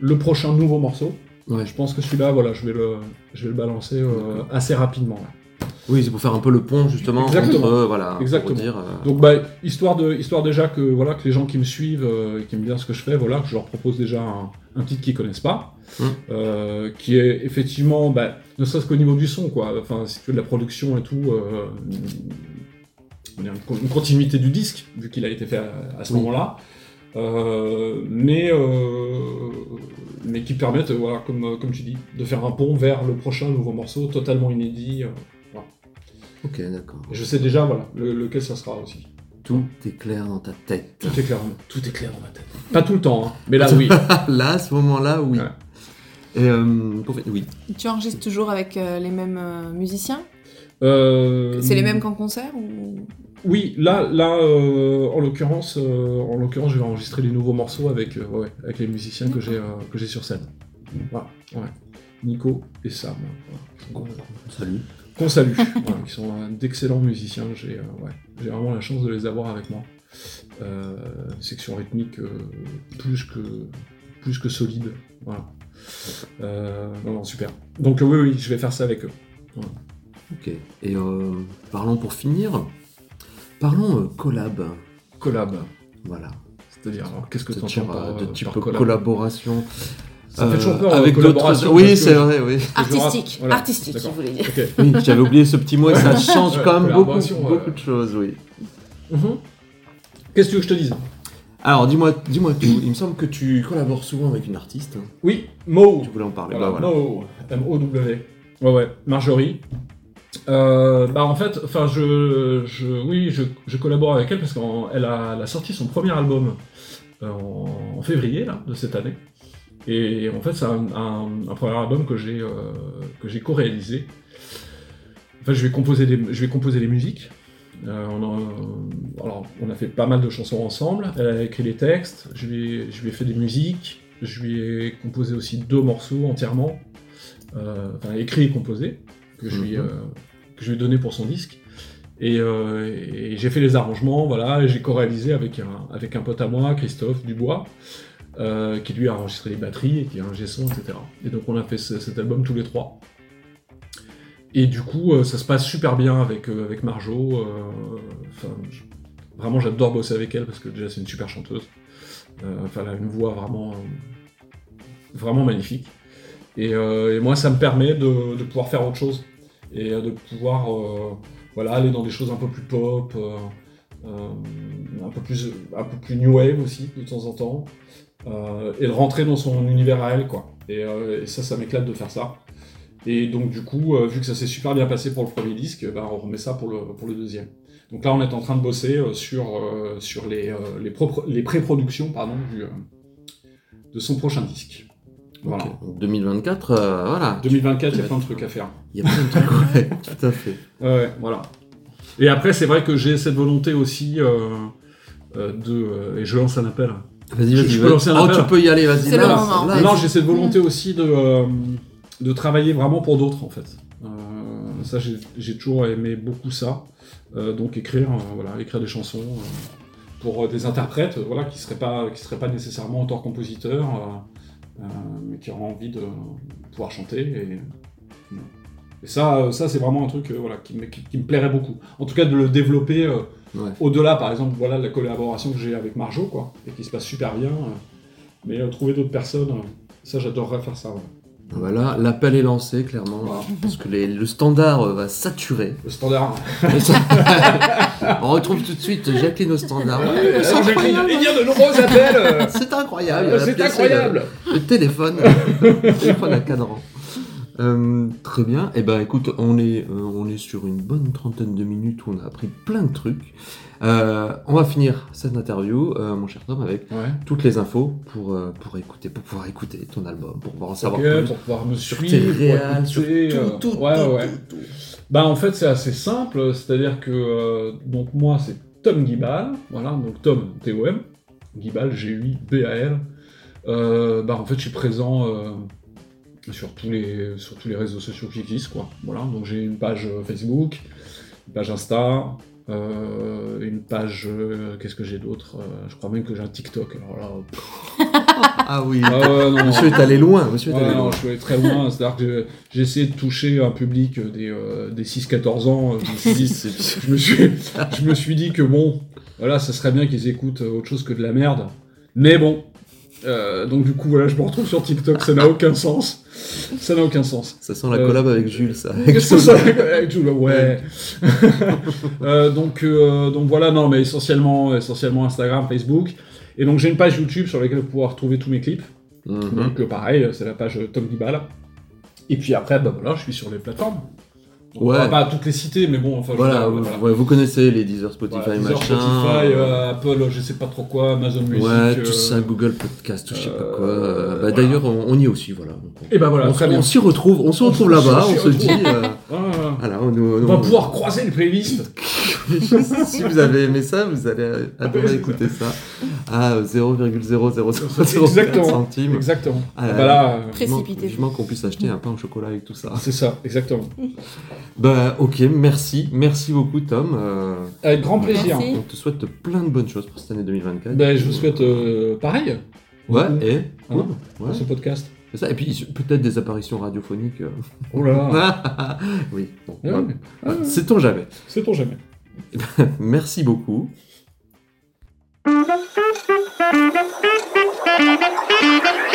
le prochain nouveau morceau, Ouais. je pense que celui-là, voilà, je vais le, je vais le balancer euh, assez rapidement. là. Oui, c'est pour faire un peu le pont justement Exactement. entre, euh, voilà, Exactement. dire, euh, Donc bah, histoire de, histoire déjà que voilà que les gens qui me suivent euh, et qui aiment bien ce que je fais, voilà, que je leur propose déjà un, un titre qu'ils connaissent pas, Mm. euh, qui est effectivement, bah, ne serait-ce qu'au niveau du son, quoi. Enfin, si tu veux de la production et tout, euh, une, con- une continuité du disque vu qu'il a été fait à, à ce Oui. moment-là. Euh, mais, euh, mais qui permettent, euh, voilà, comme, comme tu dis, de faire un pont vers le prochain nouveau morceau totalement inédit. Ok, d'accord. Je sais déjà voilà, le- lequel ça sera aussi. Tout est clair dans ta tête. Tout est clair, tout est clair dans ma tête. Pas tout le temps, hein, mais là oui. Là, à ce moment-là, oui. Ouais. Et, euh, pour- oui. Tu enregistres toujours avec euh, les mêmes euh, musiciens? Euh, C'est les mêmes qu'en concert ou... Oui, là, là, euh, en l'occurrence, euh, en l'occurrence, je vais enregistrer les nouveaux morceaux avec, euh, ouais, avec les musiciens que j'ai, euh, que j'ai sur scène. Voilà, ouais. Nico et Sam. Voilà. Salut. Qu'on salue. Voilà, ils sont d'excellents musiciens. J'ai, euh, ouais, j'ai vraiment la chance de les avoir avec moi. Euh, section rythmique euh, plus que plus que solide. Voilà. Non, non, super. Donc oui, oui, je vais faire ça avec eux. Ok. Et parlons pour finir. Parlons collab. Collab. Voilà. C'est-à-dire, qu'est-ce que tu entends par, de type par collab? collaboration. Ça fait toujours peur, avec euh, d'autres. collaboration, Oui, parce que c'est je- vrai, oui. Artistique, Voilà, artistique, il voulait dire. Oui, j'avais oublié ce petit mot et ça change Ouais, quand même beaucoup, beaucoup de choses, oui. Mhm. Qu'est-ce que tu veux que je te dise? Alors, dis-moi, dis-moi tout. Il me semble que tu collabores souvent avec une artiste. Oui, Mo. Tu voulais en parler. Voilà, bah voilà. Mo. M-O-W. Ouais, ouais. Marjorie. Euh, bah en fait, enfin je, je, oui, je, je collabore avec elle parce qu'elle a, elle a sorti son premier album euh, en, en février là, de cette année. Et en fait, c'est un, un- un premier album que j'ai euh, que j'ai co-réalisé. En fait, je vais composer des, je vais composer les musiques. Euh, on, a, alors, on a fait pas mal de chansons ensemble. Elle a écrit les textes. Je lui ai, je lui ai fait des musiques. Je lui ai composé aussi deux morceaux entièrement, euh, enfin écrit et composé que je lui, Mhm. euh, que je lui ai donné pour son disque. Et, euh, et j'ai fait les arrangements, voilà, et j'ai co-réalisé avec un, avec un pote à moi, Christophe Dubois, euh, qui lui a enregistré les batteries et qui a un son, etc. Et donc on a fait ce- cet album tous les trois. Et du coup, euh, ça se passe super bien avec, euh, avec Marjo. vraiment, j'adore bosser avec elle parce que déjà, c'est une super chanteuse. Elle a une voix vraiment, vraiment magnifique. Et, moi, ça me permet de, pouvoir faire autre chose et de pouvoir voilà, aller dans des choses un peu plus pop, un, peu plus, un peu plus new wave aussi, de temps en temps, euh, et de rentrer dans son univers à elle, quoi. Et, euh, et ça, ça m'éclate de faire ça. Et donc, du coup, euh, vu que ça s'est super bien passé pour le premier disque, ben, on remet ça pour le, pour le deuxième. Donc là, on est en train de bosser euh, sur, sur les, les, les pré-productions pardon, du, de son prochain disque. Voilà. Ok. Donc, 2024, euh, voilà. 2024, il y a plein de trucs à faire. Il y a plein de trucs, ouais, tout à fait. Ouais, voilà. Et après, c'est vrai que j'ai cette volonté aussi de. et je lance un appel. Vas-y, Je- vas-y. je peux vas-y. lancer un Oh, appel tu peux y aller, vas-y. C'est le là, moment. là, non, j'ai cette volonté aussi de, euh, de travailler vraiment pour d'autres, en fait. Euh, ça, j'ai j'ai toujours aimé beaucoup ça. Euh, donc, écrire, euh, voilà, écrire des chansons euh, pour euh, des interprètes, voilà, qui seraient pas, qui seraient pas nécessairement auteur-compositeurs, euh, euh, mais qui auraient envie de pouvoir chanter. Et, et ça, ça c'est vraiment un truc euh, voilà, qui, me, qui- qui me plairait beaucoup. En tout cas, de le développer euh, Ouais. au-delà, par exemple, voilà, de la collaboration que j'ai avec Marjo, quoi, et qui se passe super bien. euh, mais euh, trouver d'autres personnes, euh, ça, j'adorerais faire ça. ouais. Ah bah l'appel est lancé, clairement. Voilà. Parce que les- le standard va saturer. Le standard. On retrouve tout de suite Jacqueline au standard. Ouais, c'est incroyable. Il y a de nombreux appels. C'est incroyable. C'est incroyable. Le, le téléphone, le téléphone à cadran. Euh, très bien. Et ben écoute, on est, euh, on est sur une bonne trentaine de minutes où on a appris plein de trucs. Euh, on va finir cette interview, mon cher Tom, avec Ouais. toutes les infos pour, pour écouter, pour pouvoir écouter ton album, pour pouvoir en savoir plus. pour pouvoir me Sur suivre, tes réals, sur tout, tout, ouais, tout, ouais. tout, tout. Bah en fait c'est assez simple, c'est-à-dire que donc moi c'est Tom Guibal, voilà, donc Tom T-O-M, Guibal G-U-I-B-A-L. Bah en fait je suis présent sur, tous les, sur tous les réseaux sociaux qui existent, quoi. Voilà, donc j'ai une page euh, Facebook, une page Insta, euh, une page, euh, qu'est-ce que j'ai d'autre Je crois même que j'ai un TikTok, alors là... Ah oui. ah ouais, non, Monsieur est allé loin. Monsieur est Ouais, allé non, loin. je suis allé très loin, c'est-à-dire que j'ai essayé de toucher un public des, euh, des 6-14 ans. Je me, suis dit, je, me suis, je me suis dit que bon, voilà, ça serait bien qu'ils écoutent autre chose que de la merde. Mais bon, euh, donc du coup, voilà, je me retrouve sur TikTok, ça n'a aucun sens. Ça n'a aucun sens. Ça sent la Euh, collab avec Jules, ça. Que ça avec Jules Ouais. Euh, donc, euh, donc voilà, non, mais essentiellement, essentiellement Instagram, Facebook. Et donc j'ai une page YouTube sur laquelle vous pouvez retrouver tous mes clips. Mhm. Donc euh, pareil, c'est la page euh, Tom Guibal. Et puis après, bah voilà, je suis sur les plateformes. Ouais. On va pas toutes les citer, mais bon, enfin, Voilà, dire, voilà. ouais, vous connaissez les Deezer, Spotify, Voilà, Deezer, machin. Spotify, euh, Apple, je sais pas trop quoi, Amazon Music. ouais, euh, tout ça, Google Podcast, je sais pas euh, quoi. Euh, bah. D'ailleurs, on, on y est aussi, voilà. Donc, on- Et bah voilà, on, on s'y retrouve, on se retrouve là-bas, on se dit. retrouve. euh, Ah, voilà, on, va pouvoir croiser les playlists. si vous avez aimé ça, vous allez adorer écouter ça à 0,0004 Exactement. centimes. Exactement. Ah, bah là, euh, Précipité. Vivement qu'on puisse acheter un pain au chocolat avec tout ça. c'est ça, exactement. Bah ok, merci, merci beaucoup Tom. Euh, Avec grand plaisir. Merci. on te souhaite plein de bonnes choses pour cette année 2024. Ben, je vous souhaite euh, pareil ouais, et Hein cool, ouais, ce podcast. c'est ça. Et puis peut-être des apparitions radiophoniques. euh. Oh là là, oui, bon, Ouais, sait-on jamais. c'est pour jamais. Merci beaucoup.